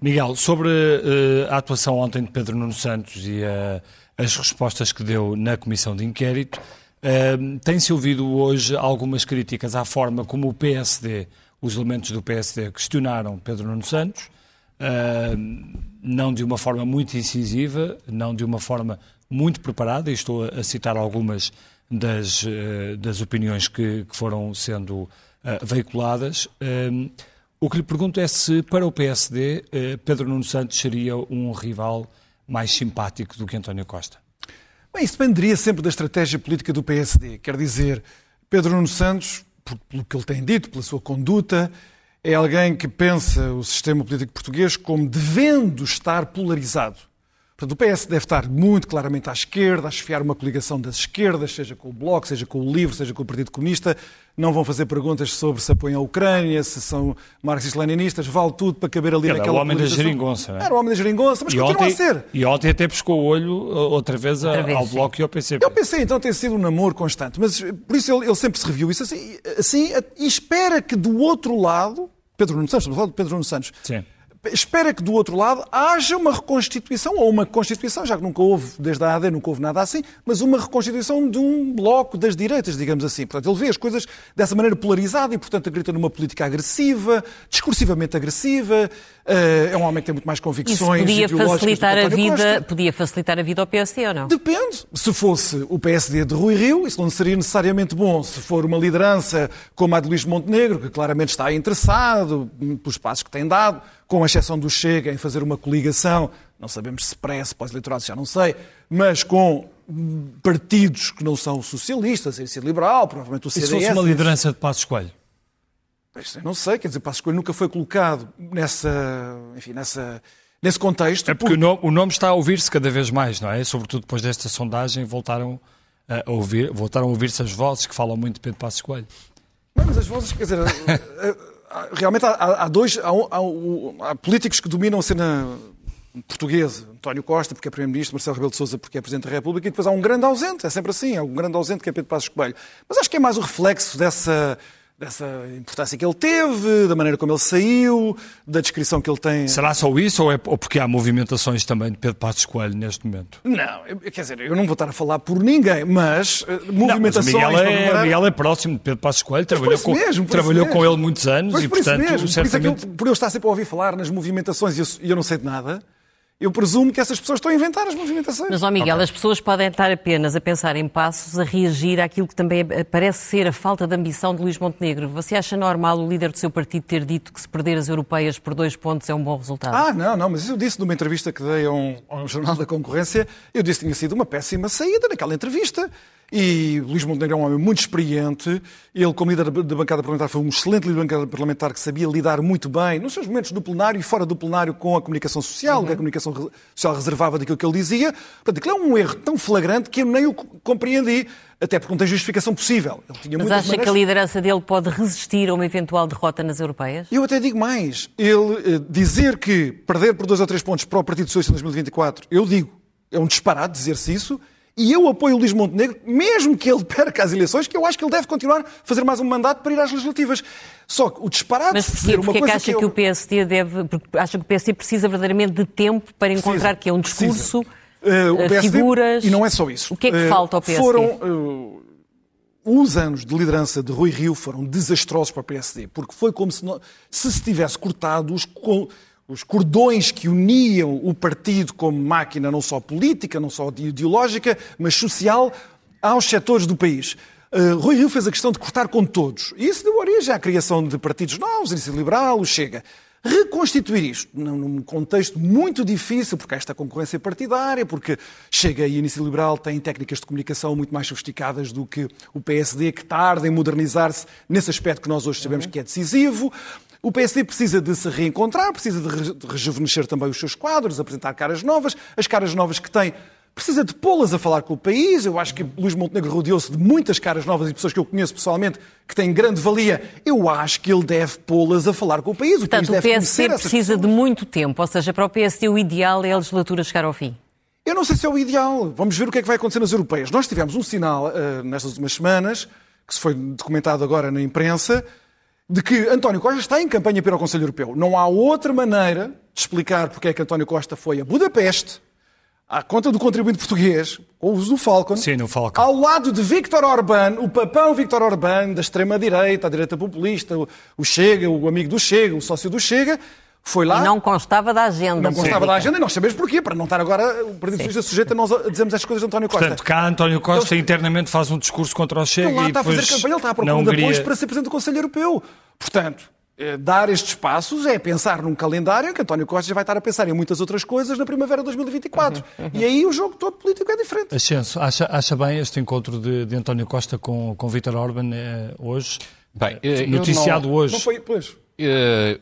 Speaker 1: Miguel, sobre eh, a atuação ontem de Pedro Nuno Santos e eh, as respostas que deu na comissão de inquérito, tem-se ouvido hoje algumas críticas à forma como o PSD, os elementos do PSD, questionaram Pedro Nuno Santos, não de uma forma muito incisiva, não de uma forma muito preparada, e estou a citar algumas das, eh, das opiniões que, que foram sendo eh, veiculadas. O que lhe pergunto é se, para o PSD, eh, Pedro Nuno Santos seria um rival mais simpático do que António Costa.
Speaker 4: Bem, isso dependeria sempre da estratégia política do PSD. Quer dizer, Pedro Nuno Santos, pelo que ele tem dito, pela sua conduta, é alguém que pensa o sistema político português como devendo estar polarizado. Portanto, o PS deve estar muito claramente à esquerda, a esfiar uma coligação das esquerdas, seja com o Bloco, seja com o Livre, seja com o Partido Comunista. Não vão fazer perguntas sobre se apoiam a Ucrânia, se são marxistas-leninistas, vale tudo para caber ali
Speaker 1: Ele
Speaker 4: naquela
Speaker 1: o homem da geringonça, não é?
Speaker 4: Era o homem da geringonça, mas
Speaker 1: E
Speaker 4: continua
Speaker 1: ontem,
Speaker 4: a ser.
Speaker 1: e ontem até pescou o olho uh, outra vez,
Speaker 2: Outra vez,
Speaker 1: ao
Speaker 2: sim.
Speaker 1: Bloco e ao PCP.
Speaker 4: Eu pensei, então, tem sido um namoro constante. Mas por isso ele, ele sempre se reviu isso assim, assim, e espera que do outro lado, Pedro Nuno Santos, estamos a falar de Pedro Nuno Santos,
Speaker 1: Sim.
Speaker 4: Espera que do outro lado haja uma reconstituição, ou uma constituição, já que nunca houve, desde a AD, nunca houve nada assim, mas uma reconstituição de um bloco das direitas, digamos assim. Portanto, ele vê as coisas dessa maneira polarizada e, portanto, acredita numa política agressiva, discursivamente agressiva. Eh, é um homem que tem muito mais convicções
Speaker 2: Isso podia facilitar a vida,
Speaker 4: Costa.
Speaker 2: podia facilitar a vida ao PSD ou não?
Speaker 4: Depende. Se fosse o PSD de Rui Rio, isso não seria necessariamente bom. Se for uma liderança como a de Luís Montenegro, que claramente está interessado pelos passos que tem dado, com exceção do Chega, em fazer uma coligação, não sabemos se pré, se pós-eleitoral, já não sei, mas com partidos que não são socialistas, a Iniciativa Liberal, provavelmente o
Speaker 1: E
Speaker 4: CDS.
Speaker 1: se fosse uma liderança de Passos Coelho?
Speaker 4: Não sei, quer dizer, Passos Coelho nunca foi colocado nessa, enfim, nessa, nesse contexto.
Speaker 1: É porque o nome, o nome está a ouvir-se cada vez mais, não é? Sobretudo depois desta sondagem, voltaram a ouvir, voltaram a ouvir-se as vozes que falam muito de Pedro Passos Coelho.
Speaker 4: Não, mas as vozes, quer dizer, eh, realmente há, há dois, há, há, há, políticos que dominam a cena portuguesa. António Costa, porque é Primeiro-Ministro, Marcelo Rebelo de Sousa, porque é Presidente da República, e depois há um grande ausente, é sempre assim, é um grande ausente que é Pedro Passos Coelho. Mas acho que é mais o reflexo dessa, dessa importância que ele teve, da maneira como ele saiu, da descrição que ele tem.
Speaker 1: Será só isso ou, é, ou porque há movimentações também de Pedro Passos Coelho neste momento?
Speaker 4: Não, eu- quer dizer, eu não vou estar a falar por ninguém, mas eh,
Speaker 1: Não, mas
Speaker 4: movimentações...
Speaker 1: o Miguel é, Miguel é próximo de Pedro Passos Coelho, trabalhou, com,
Speaker 4: mesmo,
Speaker 1: trabalhou com ele muitos anos
Speaker 4: Pois
Speaker 1: e,
Speaker 4: por isso
Speaker 1: portanto,
Speaker 4: mesmo, por isso é
Speaker 1: certamente...
Speaker 4: eu, por eu estar sempre a ouvir falar nas movimentações e eu, e eu não sei de nada, eu presumo que essas pessoas estão a inventar as movimentações.
Speaker 2: Mas, ó Miguel, as pessoas podem estar apenas a pensar em passos, a reagir àquilo que também é- parece ser a falta de ambição de Luís Montenegro. Você acha normal o líder do seu partido ter dito que se perder as europeias por dois pontos é um bom resultado?
Speaker 4: Ah, não, não, mas isso eu disse numa entrevista que dei a um, a um jornal da concorrência, eu disse que tinha sido uma péssima saída naquela entrevista. E Luís Montenegro é um homem muito experiente. Ele, como líder da da bancada parlamentar, foi um excelente líder da bancada parlamentar que sabia lidar muito bem, nos seus momentos do plenário e fora do plenário, com a comunicação social,
Speaker 2: Uhum.
Speaker 4: que a comunicação social reservava daquilo que ele dizia. Portanto, aquilo é um erro tão flagrante que eu nem o co- compreendi, até porque não tem justificação possível.
Speaker 2: Mas acha que a
Speaker 4: maneiras-
Speaker 2: liderança dele pode resistir a uma eventual derrota nas europeias?
Speaker 4: eu até digo mais. Ele eh, dizer que perder por dois ou três pontos para o Partido Socialista em 2024, eu digo, é um disparate dizer-se isso. E eu apoio o Luís Montenegro, mesmo que ele perca as eleições, que eu acho que ele deve continuar a fazer mais um mandato para ir às legislativas. Só que o disparate
Speaker 2: Mas porquê,
Speaker 4: uma
Speaker 2: porquê é que
Speaker 4: coisa
Speaker 2: acha
Speaker 4: eu-
Speaker 2: que o PSD deve. Porque acha que o PSD precisa verdadeiramente de tempo para encontrar que é um
Speaker 4: Precisa.
Speaker 2: discurso,
Speaker 4: Eh, o
Speaker 2: eh,
Speaker 4: PSD
Speaker 2: figuras.
Speaker 4: E não é só isso.
Speaker 2: O que é que
Speaker 4: Eh,
Speaker 2: falta ao PSD?
Speaker 4: Foram. eh, os anos de liderança de Rui Rio foram desastrosos para o PSD, porque foi como se, não- se se tivesse cortado os, os cordões que uniam o partido como máquina não só política, não só ideológica, mas social, aos setores do país. Uh, Rui Rio fez a questão de cortar com todos. E isso deu origem à criação de partidos novos, Iniciativa Liberal, o Chega. Reconstituir isto num contexto muito difícil, porque há esta concorrência partidária, porque Chega e Iniciativa Liberal têm técnicas de comunicação muito mais sofisticadas do que o PSD, que tarda em modernizar-se nesse aspecto que nós hoje sabemos que é decisivo. O PSD precisa de se reencontrar, precisa de re- de rejuvenescer também os seus quadros, apresentar caras novas. As caras novas que tem precisa de pô-las a falar com o país. Eu acho que Luís Montenegro rodeou-se de muitas caras novas e pessoas que eu conheço pessoalmente que têm grande valia. Eu acho que ele deve pô-las a falar com o país. O
Speaker 2: Portanto,
Speaker 4: país
Speaker 2: o PSD precisa de muito tempo, ou seja, para o PSD o ideal é a legislatura chegar ao fim.
Speaker 4: Eu não sei se é o ideal. Vamos ver o que é que vai acontecer nas europeias. Nós tivemos um sinal eh, nestas últimas semanas, que se foi documentado agora na imprensa, de que António Costa está em campanha para ao Conselho Europeu. Não há outra maneira de explicar porque é que António Costa foi a Budapeste, à conta do contribuinte português, com o uso do Falcon,
Speaker 1: Sim, no Falcon.
Speaker 4: ao lado de Viktor Orbán, o papão Viktor Orbán, da extrema-direita, a direita populista, o- o Chega, o amigo do Chega, o sócio do Chega, foi lá...
Speaker 2: E não constava da agenda.
Speaker 4: Não constava da agenda e nós sabemos porquê, para não estar agora o Partido Socialista sujeito a nós a dizermos estas coisas de António Costa.
Speaker 1: Portanto, cá António Costa
Speaker 4: Eles-
Speaker 1: internamente faz um discurso contra o Chega
Speaker 4: Então lá
Speaker 1: e
Speaker 4: está a
Speaker 1: depois
Speaker 4: fazer campanha, ele está à
Speaker 1: na
Speaker 4: procura de apoios
Speaker 1: Hungria...
Speaker 4: para ser Presidente do Conselho Europeu. Portanto, eh, dar estes passos é pensar num calendário que António Costa já vai estar a pensar em muitas outras coisas na primavera de 2024. E aí o jogo todo político é diferente.
Speaker 1: Ascenso, acha, acha bem este encontro de, de António Costa com, com Vítor Orban eh, hoje?
Speaker 6: Bem, eh,
Speaker 1: Noticiado
Speaker 6: não-
Speaker 1: hoje.
Speaker 4: Não foi, pois.
Speaker 6: Eh,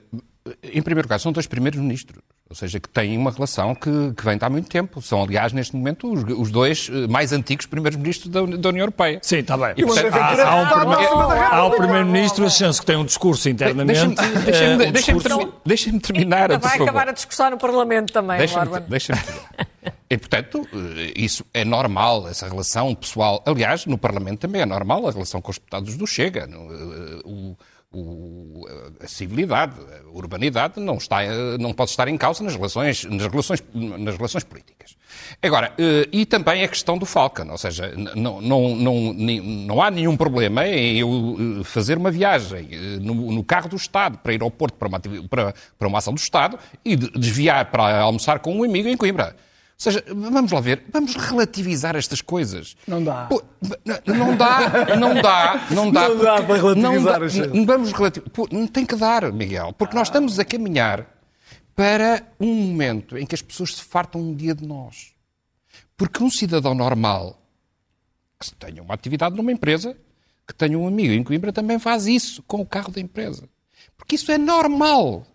Speaker 6: em primeiro lugar, são dois primeiros-ministros. Ou seja, que têm uma relação que, que vem de há muito tempo. São, aliás, neste momento, os, os dois eh, mais antigos primeiros-ministros da, Uni- da União Europeia.
Speaker 1: Sim, está bem.
Speaker 6: E, portanto,
Speaker 1: há, há um
Speaker 4: da República.
Speaker 1: Primeiro-Ministro Ascenso que tem um discurso internamente.
Speaker 6: Deixa-me
Speaker 1: eh, um
Speaker 6: deixa
Speaker 1: discurso-
Speaker 6: termi- deixa-me terminar, por
Speaker 5: vai
Speaker 6: favor.
Speaker 5: acabar a discussão no Parlamento também,
Speaker 6: Deixa-me deixa E, portanto, eh, isso é normal, essa relação pessoal. Aliás, no Parlamento também é normal a relação com os deputados do Chega. O, o, a civilidade, a urbanidade não, está, não pode estar em causa nas relações, nas relações, nas relações políticas. Agora, eh, e também a questão do Falcon, ou seja, não, não, não, não há nenhum problema em eu eh, fazer uma viagem eh, no, carro do Estado para ir ao Porto para uma, para, para uma ação do Estado e desviar para almoçar com um amigo em Coimbra. Ou seja, vamos lá ver, vamos relativizar estas coisas.
Speaker 4: Não dá.
Speaker 6: Pô, não dá, não dá, não dá.
Speaker 4: Não dá para relativizar
Speaker 6: não dá, Vamos relativizar. Não tem que dar, Miguel, porque nós estamos a caminhar para um momento em que as pessoas se fartam um dia de nós. Porque um cidadão normal que tenha uma atividade numa empresa, que tenha um amigo em Coimbra, também faz isso com o carro da empresa. Porque isso é normal.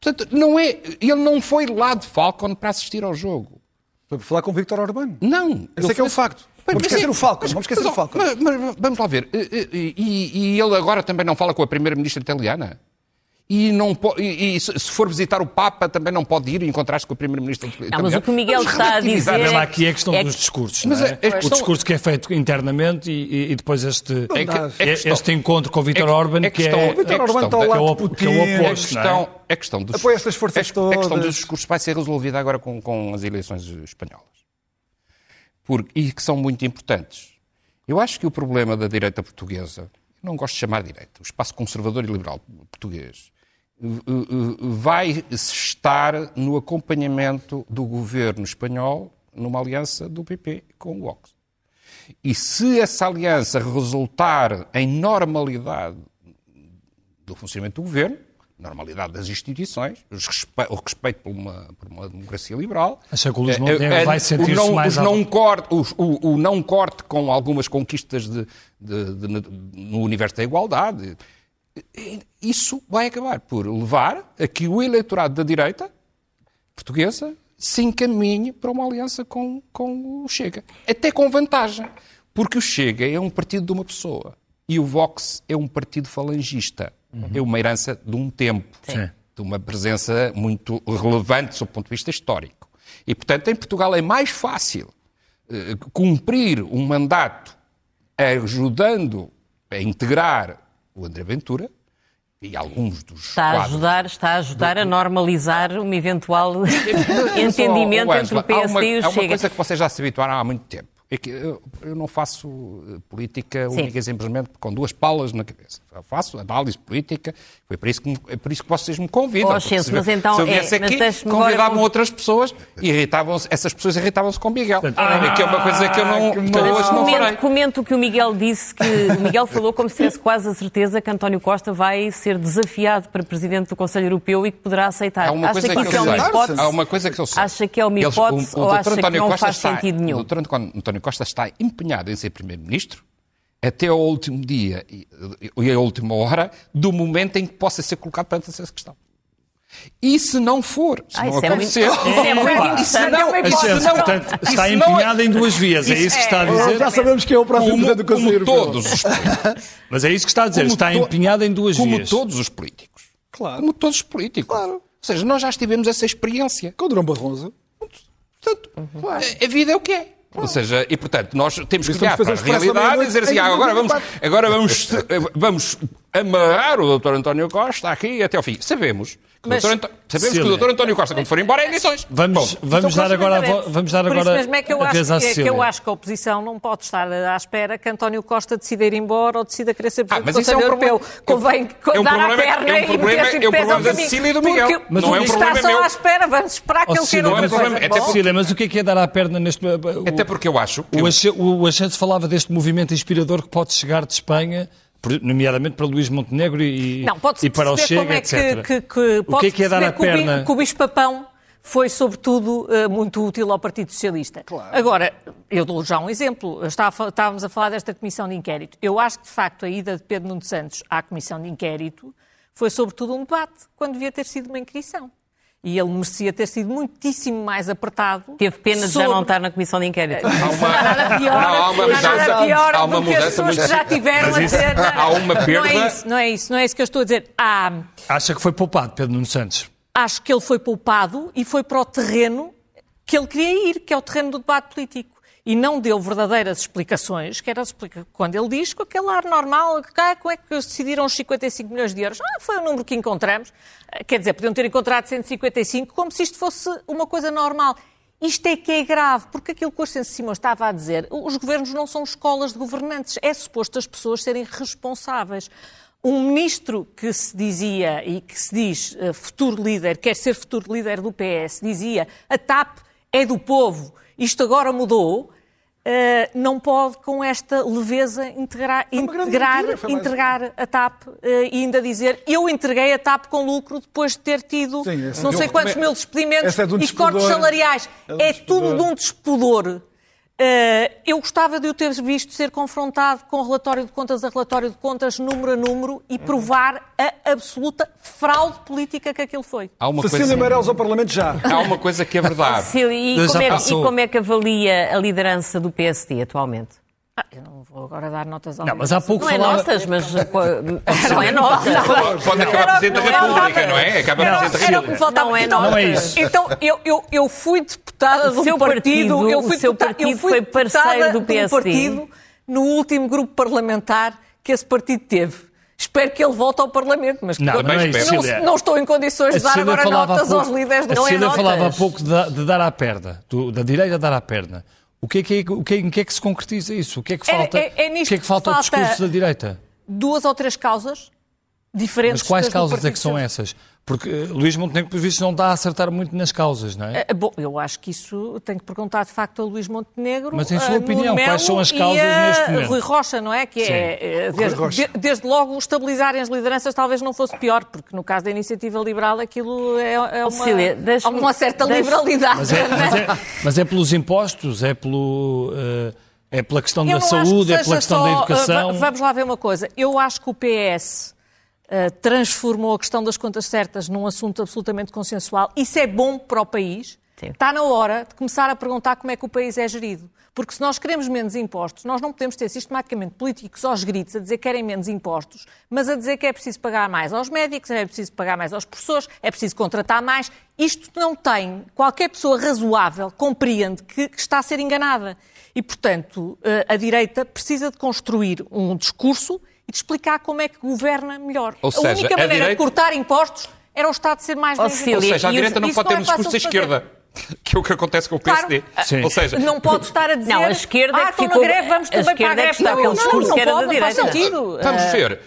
Speaker 6: Portanto, não é, ele não foi lá de Falcon para assistir ao jogo.
Speaker 4: Foi falar com o Victor Orbán.
Speaker 6: Não.
Speaker 4: Esse é que é o facto. Vamos esquecer o Falcon. Vamos esquecer o Falcon.
Speaker 6: Mas, mas, vamos lá ver. E, e, e ele agora também não fala com a primeira-ministra italiana? E, não e, e, se for visitar o Papa também não pode ir e encontrar-se com o Primeiro-Ministro
Speaker 2: Não, mas o que o Miguel está a dizer...
Speaker 1: É... Aqui é a questão é... dos discursos, mas é? É questão... O discurso que é feito internamente e, e depois este, é que, é questão... este encontro com o Vítor Orban, que é... O
Speaker 4: Vítor Orban está ao lado de Putin.
Speaker 1: Que é o oposto,
Speaker 6: é? A questão dos...
Speaker 4: Apoia estas forças todas.
Speaker 6: A questão dos discursos vai ser resolvida agora com, com as eleições espanholas. Porque, e que são muito importantes. Eu acho que o problema da direita portuguesa, eu não gosto de chamar direita, o espaço conservador e liberal português, vai estar no acompanhamento do governo espanhol numa aliança do PP com o Vox. E se essa aliança resultar em normalidade do funcionamento do governo, normalidade das instituições, o respeito por uma, por uma democracia liberal.
Speaker 1: Acha que o Luís Montenegro é, é, vai sentir-se mais...
Speaker 6: Não corte, o, o, o, não corte com algumas conquistas de, de, de, no universo da igualdade, isso vai acabar por levar a que o eleitorado da direita portuguesa se encaminhe para uma aliança com, com o Chega. Até com vantagem. Porque o Chega é um partido de uma pessoa e o Vox é um partido falangista. Uhum. É uma herança de um tempo, Sim. de uma presença muito relevante do ponto de vista histórico. E, portanto, em Portugal é mais fácil uh, cumprir um mandato ajudando a integrar o André Ventura, e alguns dos
Speaker 2: está a ajudar está a ajudar do... a normalizar um eventual entendimento entre o PSD
Speaker 6: uma,
Speaker 2: e o
Speaker 6: Chega.
Speaker 2: Há
Speaker 6: uma coisa que vocês já se habituaram há muito tempo é que eu, eu não faço eh, política Sim. única e simplesmente com duas palas na cabeça. Eu faço análise política, foi por isso que, é por isso que vocês me convidam. Oh,
Speaker 2: se, mas então, se eu viesse
Speaker 6: é, aqui, convidavam outras pessoas e irritavam-se, essas pessoas irritavam-se com o Miguel. Ah, que é uma coisa que eu não, que que hoje não farei.
Speaker 2: Comento o que o Miguel disse, que o Miguel falou como se tivesse quase a certeza que António Costa vai ser desafiado para Presidente do Conselho Europeu e que poderá aceitar.
Speaker 6: Acha que, que isso é uma hipótese? Há uma coisa que eu sei.
Speaker 2: Acha que é uma hipótese Eles, o, o ou acha que não Costa faz está, sentido nenhum? O
Speaker 6: doutor António Costa está empenhado em ser Primeiro-Ministro até ao último dia e a última hora do momento em que possa ser colocado perante essa questão. E se não for, se ah, não é acontecer... É
Speaker 2: muito, isso é. Não,
Speaker 1: é portanto, está empenhado em duas vias, é isso que está a dizer?
Speaker 4: Já sabemos que é o próximo
Speaker 6: como,
Speaker 4: do Conselho
Speaker 6: Como todos os políticos.
Speaker 1: Mas é isso que está a dizer, como está empenhado em duas
Speaker 6: como
Speaker 1: vias.
Speaker 6: Como todos os políticos.
Speaker 4: Claro.
Speaker 6: Como todos os políticos.
Speaker 4: Claro.
Speaker 6: Ou seja, nós já tivemos essa experiência.
Speaker 4: Com o Durão Barroso.
Speaker 6: Portanto, uhum. a vida é o que é. Ou seja, e portanto, nós temos que olhar para a realidade e dizer assim, ah, agora vamos, agora vamos, vamos amarrar o Dr. António Costa aqui até ao fim. Sabemos Mas, o, Dr. sabemos que o Dr. António Costa, quando for embora, é eleições.
Speaker 1: Vamos, Bom, vamos, dar agora, vamos dar agora. Isso mesmo
Speaker 5: é que eu, acho, é que eu acho que a oposição não pode estar à espera que António Costa decida ir embora ou decida querer ser Presidente ah, do Conselho é um Europeu. Convém
Speaker 6: é um
Speaker 5: dar
Speaker 6: problema,
Speaker 5: a perna
Speaker 6: é um problema,
Speaker 5: e
Speaker 6: é um problema da Cecília e do Miguel.
Speaker 5: Mas não é um problema está só à espera, vamos esperar que ele queira outra
Speaker 1: coisa. Mas o que é que é dar à perna neste...
Speaker 6: Até porque eu acho...
Speaker 1: O Axente falava deste movimento inspirador que pode chegar de Espanha nomeadamente para Luís Montenegro e,
Speaker 5: não,
Speaker 1: e para o Chega,
Speaker 5: é
Speaker 1: etc.
Speaker 5: Que, que,
Speaker 1: o que é que é dar a perna?
Speaker 5: Que o Bispo Papão foi, sobretudo, eh, muito útil ao Partido Socialista. Claro. Agora, eu dou já um exemplo. Estávamos a falar desta comissão de inquérito. Eu acho que, de facto, a ida de Pedro Nuno Santos à comissão de inquérito foi, sobretudo, um debate, quando devia ter sido uma inquirição e ele merecia ter sido muitíssimo mais apertado.
Speaker 2: Teve pena sobre... de já não estar na comissão de inquérito.
Speaker 5: Há uma, nada pior, não, há uma mudança, nada pior há uma do que as pessoas muito... que já tiveram a dizer.
Speaker 6: Há uma perda.
Speaker 5: Não é, isso, não é isso, não é isso que eu estou a dizer. Há...
Speaker 1: Acha que foi poupado, Pedro Nuno Santos?
Speaker 5: Acho que ele foi poupado e foi para o terreno que ele queria ir, que é o terreno do debate político. E não deu verdadeiras explicações, que era quando ele diz com aquele ar normal, ah, como é que decidiram os 55 milhões de euros? Ah, foi o número que encontramos. Ah, quer dizer, podiam ter encontrado 155, como se isto fosse uma coisa normal. Isto é que é grave, porque aquilo que o Arsenio Simão estava a dizer, os governos não são escolas de governantes, é suposto as pessoas serem responsáveis. Um ministro que se dizia e que se diz uh, futuro líder, quer ser futuro líder do PS, dizia a TAP é do povo, isto agora mudou, Uh, não pode, com esta leveza, integrar, integrar, entregar a TAP uh, e ainda dizer eu entreguei a TAP com lucro depois de ter tido Sim, não sei quantos mil despedimentos é de um e cortes salariais. É, um é tudo de um despudor. Uh, eu gostava de o ter visto ser confrontado com relatório de contas a relatório de contas, número a número, e provar a absoluta fraude política que aquilo foi.
Speaker 4: Há uma Cecília coisa... Ao Parlamento já.
Speaker 6: Há uma coisa que é verdade.
Speaker 2: Cecília, e, como é, e como é que avalia a liderança do PSD atualmente?
Speaker 5: Ah, eu não vou agora dar notas
Speaker 1: ao Não, mas há pouco
Speaker 2: não
Speaker 1: falava...
Speaker 2: é notas, mas não é notas.
Speaker 6: Pode acabar Presidente da República, não é? Acaba Presidente da República.
Speaker 2: Não é notas. Não é
Speaker 5: isso. Então, eu, eu, eu fui deputada do seu partido, eu fui
Speaker 2: o seu partido foi parceiro do PSD. partido
Speaker 5: no último grupo parlamentar que esse partido teve. Espero que ele volte ao Parlamento, mas
Speaker 1: não, não, é
Speaker 5: não, não, estou em condições de dar agora notas pouco, aos líderes
Speaker 1: do
Speaker 5: Não
Speaker 1: é falava há pouco de, de dar à perna, do, da direita dar à perna. O que é que, é, o que, é, em que é que se concretiza isso? O que é que falta, é, é, é o que é que falta ao discurso da direita?
Speaker 5: Duas ou três causas diferentes.
Speaker 1: Mas quais causas é que são essas? Porque uh, Luís Montenegro, por visto, não dá a acertar muito nas causas, não é?
Speaker 5: Uh, bom, eu acho que isso tem que perguntar de facto a Luís Montenegro.
Speaker 1: Mas em sua uh, opinião, quais são as causas neste momento?
Speaker 5: Rui Rocha, não é? Que Sim. é, desde, de, desde, logo, estabilizarem as lideranças talvez não fosse pior, porque no caso da iniciativa liberal aquilo é, é uma, Cília, há uma certa liberalidade.
Speaker 1: Mas é, mas, é, mas é, pelos impostos, é pelo. É pela questão eu da saúde, é pela questão só, da educação.
Speaker 5: Vamos lá ver uma coisa. Eu acho que o PS transformou a questão das contas certas num assunto absolutamente consensual. Isso é bom para o país. Sim. Está na hora de começar a perguntar como é que o país é gerido. Porque se nós queremos menos impostos, nós não podemos ter sistematicamente políticos aos gritos a dizer que querem menos impostos, mas a dizer que é preciso pagar mais aos médicos, é preciso pagar mais aos professores, é preciso contratar mais. Isto não tem. Qualquer pessoa razoável compreende que está a ser enganada. E, portanto, eh, a direita precisa de construir um discurso e de explicar como é que governa melhor.
Speaker 6: Ou seja,
Speaker 5: a única maneira direita... de cortar impostos era o Estado ser mais
Speaker 6: Ou seja, a direita não pode ter um discurso da esquerda. Que é o que acontece com o PSD. Claro. Ou seja,
Speaker 5: não pode estar a dizer.
Speaker 2: Não, a esquerda
Speaker 5: ah,
Speaker 2: é que ficou...
Speaker 5: na greve, vamos também para a greve.
Speaker 2: Está aquele discurso que era da direita.
Speaker 6: Vamos ver.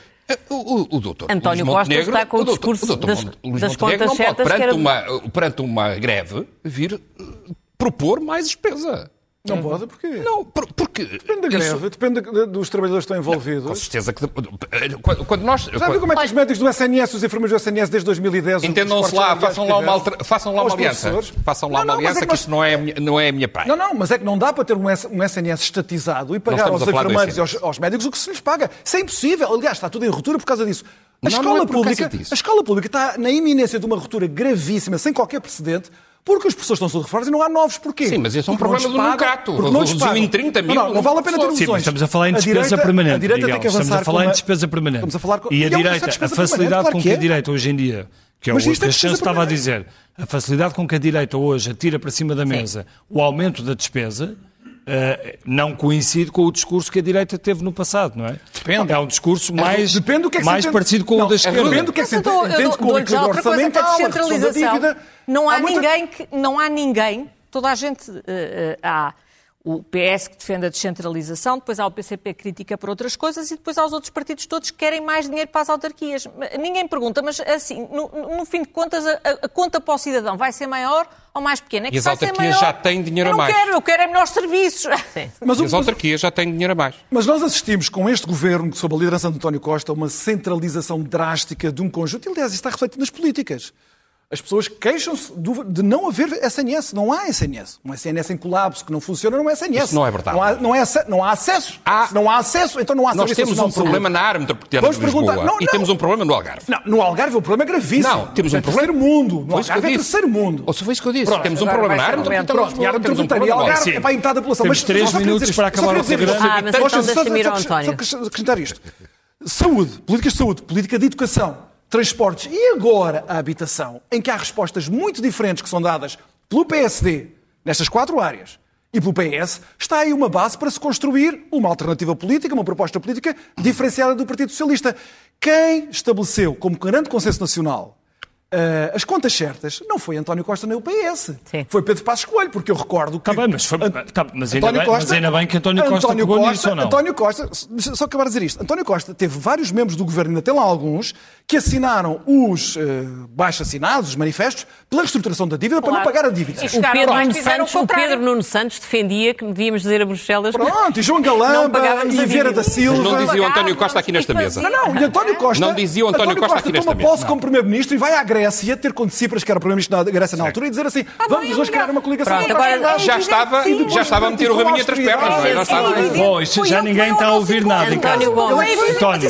Speaker 6: O, o, o doutor
Speaker 2: António Luís Costa está com o, discurso o doutor, das, das contas não pode,
Speaker 6: perante, era... uma, perante uma greve, vir eh, propor mais despesa.
Speaker 4: Não uhum. pode, porquê?
Speaker 6: Não, porque...
Speaker 4: Depende da greve, isso... depende dos trabalhadores que estão envolvidos. Não,
Speaker 6: com certeza que... Quando nós...
Speaker 4: Já viu como é que os médicos do SNS, os enfermeiros do SNS desde 2010...
Speaker 6: Entendam-se lá, façam lá uma, alter... façam lá uma aliança. Façam lá não, uma não, aliança, é que, nós... isso não é, minha, não é a minha praia.
Speaker 4: Não, não, mas é que não dá para ter um SNS estatizado e pagar aos enfermeiros e aos, aos, médicos o que se lhes paga. Isso é impossível. Aliás, está tudo em ruptura por causa disso. A, não, escola, não é pública, a escola pública está na iminência de uma ruptura gravíssima, sem qualquer precedente, porque as pessoas estão reformadas e não há novos. Porquê?
Speaker 6: Sim, mas esse é um problema do mercado. Reduziu em 30 mil.
Speaker 4: Não, não, não vale a pena ter ilusões.
Speaker 1: Sim, estamos a falar em despesa
Speaker 4: direita,
Speaker 1: permanente.
Speaker 4: A direita
Speaker 1: Miguel.
Speaker 4: tem que avançar
Speaker 1: estamos a falar em despesa permanente. Estamos a falar com... E a direita, a facilidade com que a direita hoje em dia, que é o que a Chance estava a dizer, a facilidade com que a direita hoje atira para cima da mesa o aumento da despesa, Uh, não coincide com o discurso que a direita teve no passado, não é?
Speaker 4: Depende.
Speaker 1: É um discurso mais, depende do que é que mais parecido com não, o da esquerda.
Speaker 4: Depende do que é que se entende com o equilíbrio orçamental, a descentralização.
Speaker 5: Não há, há muita... ninguém que... Não há ninguém... Toda a gente... Uh, uh, há o PS que defende a descentralização, depois há o PCP que critica por outras coisas e depois há os outros partidos todos que querem mais dinheiro para as autarquias. Ninguém pergunta, mas assim, no, no fim de contas, a, a, conta para o cidadão vai ser maior ou mais pequena? É
Speaker 6: que e as autarquias já têm dinheiro
Speaker 5: a
Speaker 6: mais.
Speaker 5: Eu não quero, eu quero é melhores serviços.
Speaker 6: Mas, e as autarquias já têm dinheiro a mais.
Speaker 4: Mas nós assistimos com este governo, sob a liderança de António Costa, a uma centralização drástica de um conjunto, e aliás, está refletido nas políticas. As pessoas queixam-se de não haver SNS. Não há SNS. Um SNS em colapso que não funciona não é SNS.
Speaker 6: Isso não é verdade.
Speaker 4: Não há, não é, não há acesso. Há, não há acesso, então não há
Speaker 6: Nós temos um problema na área metropolitana de Lisboa não, não. e temos um problema no Algarve.
Speaker 4: Não, no Algarve o problema é gravíssimo.
Speaker 6: Não, temos um
Speaker 4: é
Speaker 6: problema...
Speaker 4: terceiro mundo. No Algarve é terceiro mundo.
Speaker 6: Ou se foi isso que eu disse. Pronto, temos um problema na área metropolitana de Lisboa. Temos um problema
Speaker 4: no Algarve é para a metade da população.
Speaker 1: Temos três minutos para acabar o programa.
Speaker 2: Ah, mas então deixa-me ir ao António.
Speaker 4: Só acrescentar isto. Saúde, políticas de saúde, política de educação transportes e agora a habitação, em que há respostas muito diferentes que são dadas pelo PSD nestas quatro áreas e pelo PS, está aí uma base para se construir uma alternativa política, uma proposta política diferenciada do Partido Socialista. Quem estabeleceu como grande consenso nacional Uh, as contas certas não foi António Costa nem o PS. Sim. Foi Pedro Passos Coelho, porque eu recordo que.
Speaker 1: Está bem, mas, foi, tá, mas, ainda bem, Costa, mas, ainda bem, que António Costa António pegou Costa, nisso ou não?
Speaker 4: António Costa, só acabar a dizer isto. António Costa teve vários membros do governo, ainda tem lá alguns, que assinaram os uh, baixos assinados, os manifestos, pela reestruturação da dívida claro. para não pagar a dívida.
Speaker 2: O Pedro, Nuno Santos, o Pedro Nuno Santos defendia que devíamos dizer a Bruxelas.
Speaker 4: Pronto, e João Galamba e Vieira da Silva.
Speaker 6: Não dizia o António Costa aqui nesta mesa.
Speaker 4: Não, não, e António Costa.
Speaker 6: Não dizia o António, António Costa, Costa aqui nesta mesa.
Speaker 4: toma posse como Primeiro-Ministro e vai à Grécia ter com Tsipras, que era o Primeiro-Ministro da Grécia na altura, e dizer assim: ah, vamos hoje criar uma coligação.
Speaker 6: Pronto, agora já estava, já estava a meter o raminho entre as pernas, não é? Já
Speaker 1: ninguém está a ouvir nada em casa.
Speaker 2: António.
Speaker 1: António,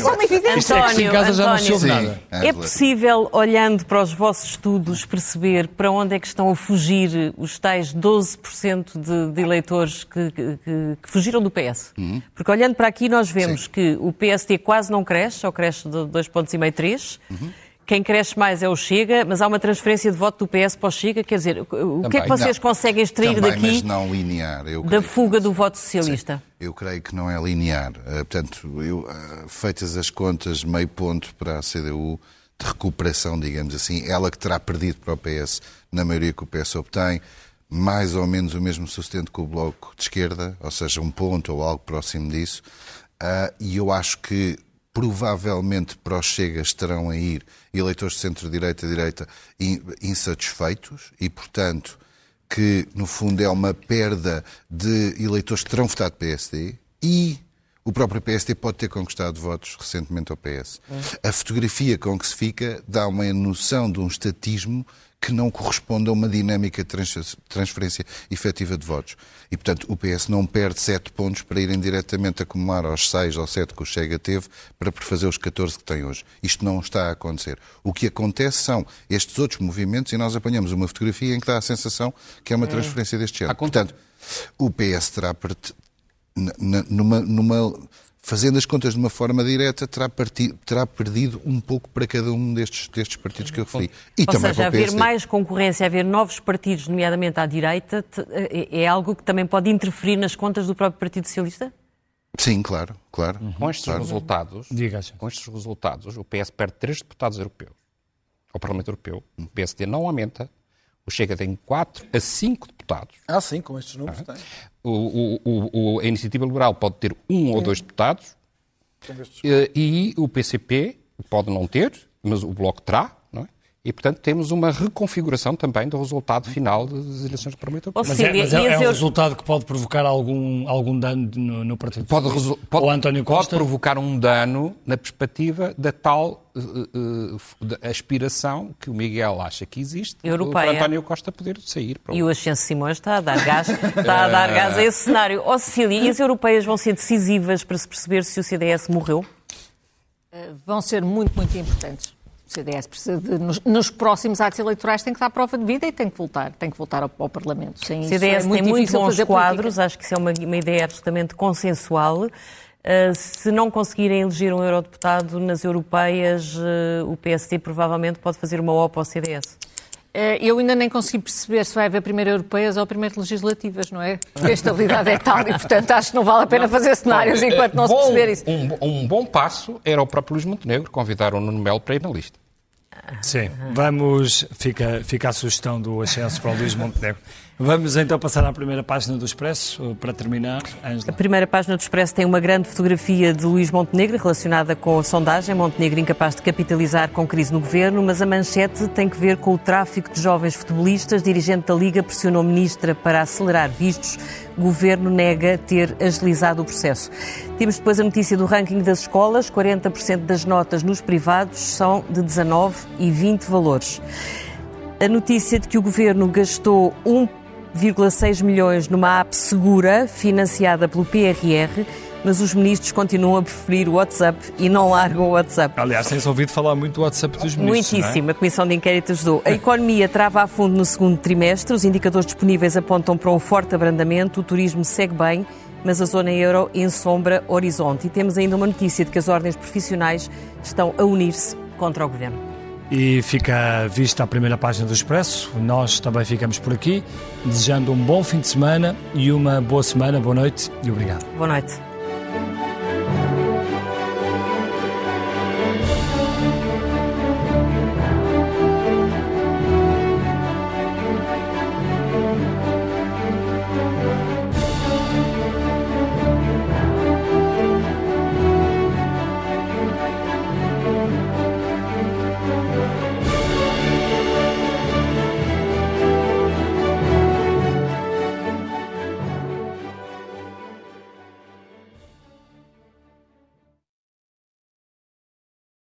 Speaker 1: é que se em casa já não se ouve nada.
Speaker 2: É possível, olhando para os vossos estudos, perceber para onde é que estão a fugir os tais 12% de, de eleitores que, que, que, fugiram do PS? Uhum. Porque olhando para aqui nós vemos Sim. que o PST quase não cresce, só cresce de 2,5 pontos, 3. Uhum. Quem cresce mais é o Chega, mas há uma transferência de voto do PS para o Chega. Quer dizer, o Também, que é que vocês não. conseguem extrair
Speaker 3: Também,
Speaker 2: daqui
Speaker 3: mas não linear. Eu
Speaker 2: da fuga do voto socialista?
Speaker 3: Sim, eu creio que não é linear. Uh, portanto, eu, uh, feitas as contas, meio ponto para a CDU de recuperação, digamos assim, ela que terá perdido para o PS na maioria que o PS obtém, mais ou menos o mesmo sustento que o Bloco de Esquerda, ou seja, um ponto ou algo próximo disso. Uh, e eu acho que provavelmente para os Chega estarão a ir eleitores de centro-direita direita insatisfeitos e, portanto, que no fundo é uma perda de eleitores que terão votado PSD e o próprio PSD pode ter conquistado votos recentemente ao PS. É. A fotografia com que se fica dá uma noção de um estatismo que não corresponde a uma dinâmica de transferência efetiva de votos. E, portanto, o PS não perde sete pontos para irem diretamente acumular aos seis ou sete que o Chega teve para prefazer os 14 que tem hoje. Isto não está a acontecer. O que acontece são estes outros movimentos e nós apanhamos uma fotografia em que dá a sensação que é uma transferência deste género. Portanto, o PS terá numa, numa fazendo as contas de uma forma direta, terá, partido, terá perdido um pouco para cada um destes, destes partidos que eu referi.
Speaker 2: E Ou também seja, haver mais concorrência, haver novos partidos, nomeadamente à direita, é, é algo que também pode interferir nas contas do próprio Partido Socialista?
Speaker 3: Sim, claro, claro.
Speaker 6: Uhum. Com estes
Speaker 3: claro.
Speaker 6: resultados, com estes resultados, o PS perde três deputados europeus ao Parlamento Europeu. O PSD não aumenta. O Chega tem 4 a 5 deputados.
Speaker 4: Ah, sim, com estes números
Speaker 6: ah. tem. O, o, o, a Iniciativa Liberal pode ter um ou dois deputados eh, e o PCP pode não ter, mas o Bloco terá, e, portanto, temos uma reconfiguração também do resultado final das eleições do Parlamento
Speaker 1: Europeu. Mas, é, mas é, é um resultado que pode provocar algum, algum dano no, no Partido
Speaker 6: pode, pode, Ou António Costa? Pode provocar um dano na perspectiva da tal uh, uh, aspiração que o Miguel acha que existe
Speaker 2: Europeia.
Speaker 6: para António Costa poder sair.
Speaker 2: Para o... E o Ascenso Simões está a dar gás, está a dar gás a esse cenário. Ó oh, Cecília, e as europeias vão ser decisivas para se perceber se o CDS morreu?
Speaker 5: Uh, vão ser muito, muito importantes. O CDS precisa de, nos, nos, próximos atos eleitorais tem que dar prova de vida e tem que voltar, tem que voltar ao, ao Parlamento.
Speaker 2: O CDS é muito tem muito bons quadros, política. acho que isso é uma, uma ideia absolutamente consensual. Uh, se não conseguirem eleger um eurodeputado nas europeias, uh, o PSD provavelmente pode fazer uma OPA ao CDS.
Speaker 5: Eh, eu ainda nem consegui perceber se vai haver primeiro europeias ou primeiro legislativas, não é? Porque a estabilidade é tal e, portanto, acho que não vale a pena fazer cenários enquanto não se perceber isso.
Speaker 6: Um, um bom passo era o próprio Luís Montenegro convidar o Nuno Melo para ir na lista.
Speaker 1: Sim, vamos. Fica, fica a sugestão do ascenso para o Luís Montenegro. Vamos então passar à primeira página do Expresso, para terminar. Angela.
Speaker 2: A primeira página do Expresso tem uma grande fotografia de Luís Montenegro relacionada com a sondagem. Montenegro incapaz de capitalizar com crise no governo, mas a manchete tem que ver com o tráfico de jovens futebolistas. Dirigente da Liga pressionou ministra para acelerar vistos. Governo nega ter agilizado o processo. Temos depois a notícia do ranking das escolas. 40% das notas nos privados são de 19 e 20 valores. A notícia de que o governo gastou um 1,6 milhões numa app segura financiada pelo PRR, mas os ministros continuam a preferir o WhatsApp e não largam o WhatsApp.
Speaker 1: Aliás, tens ouvido falar muito do WhatsApp dos ministros.
Speaker 2: É? Muitíssimo. É? A Comissão de Inquérito ajudou. A economia trava a fundo no segundo trimestre, os indicadores disponíveis apontam para um forte abrandamento, o turismo segue bem, mas a zona euro ensombra horizonte. E temos ainda uma notícia de que as ordens profissionais estão a unir-se contra o governo.
Speaker 1: E fica vista a primeira página do Expresso. Nós também ficamos por aqui, desejando um bom fim de semana e uma boa semana. Boa noite e obrigado.
Speaker 2: Boa noite.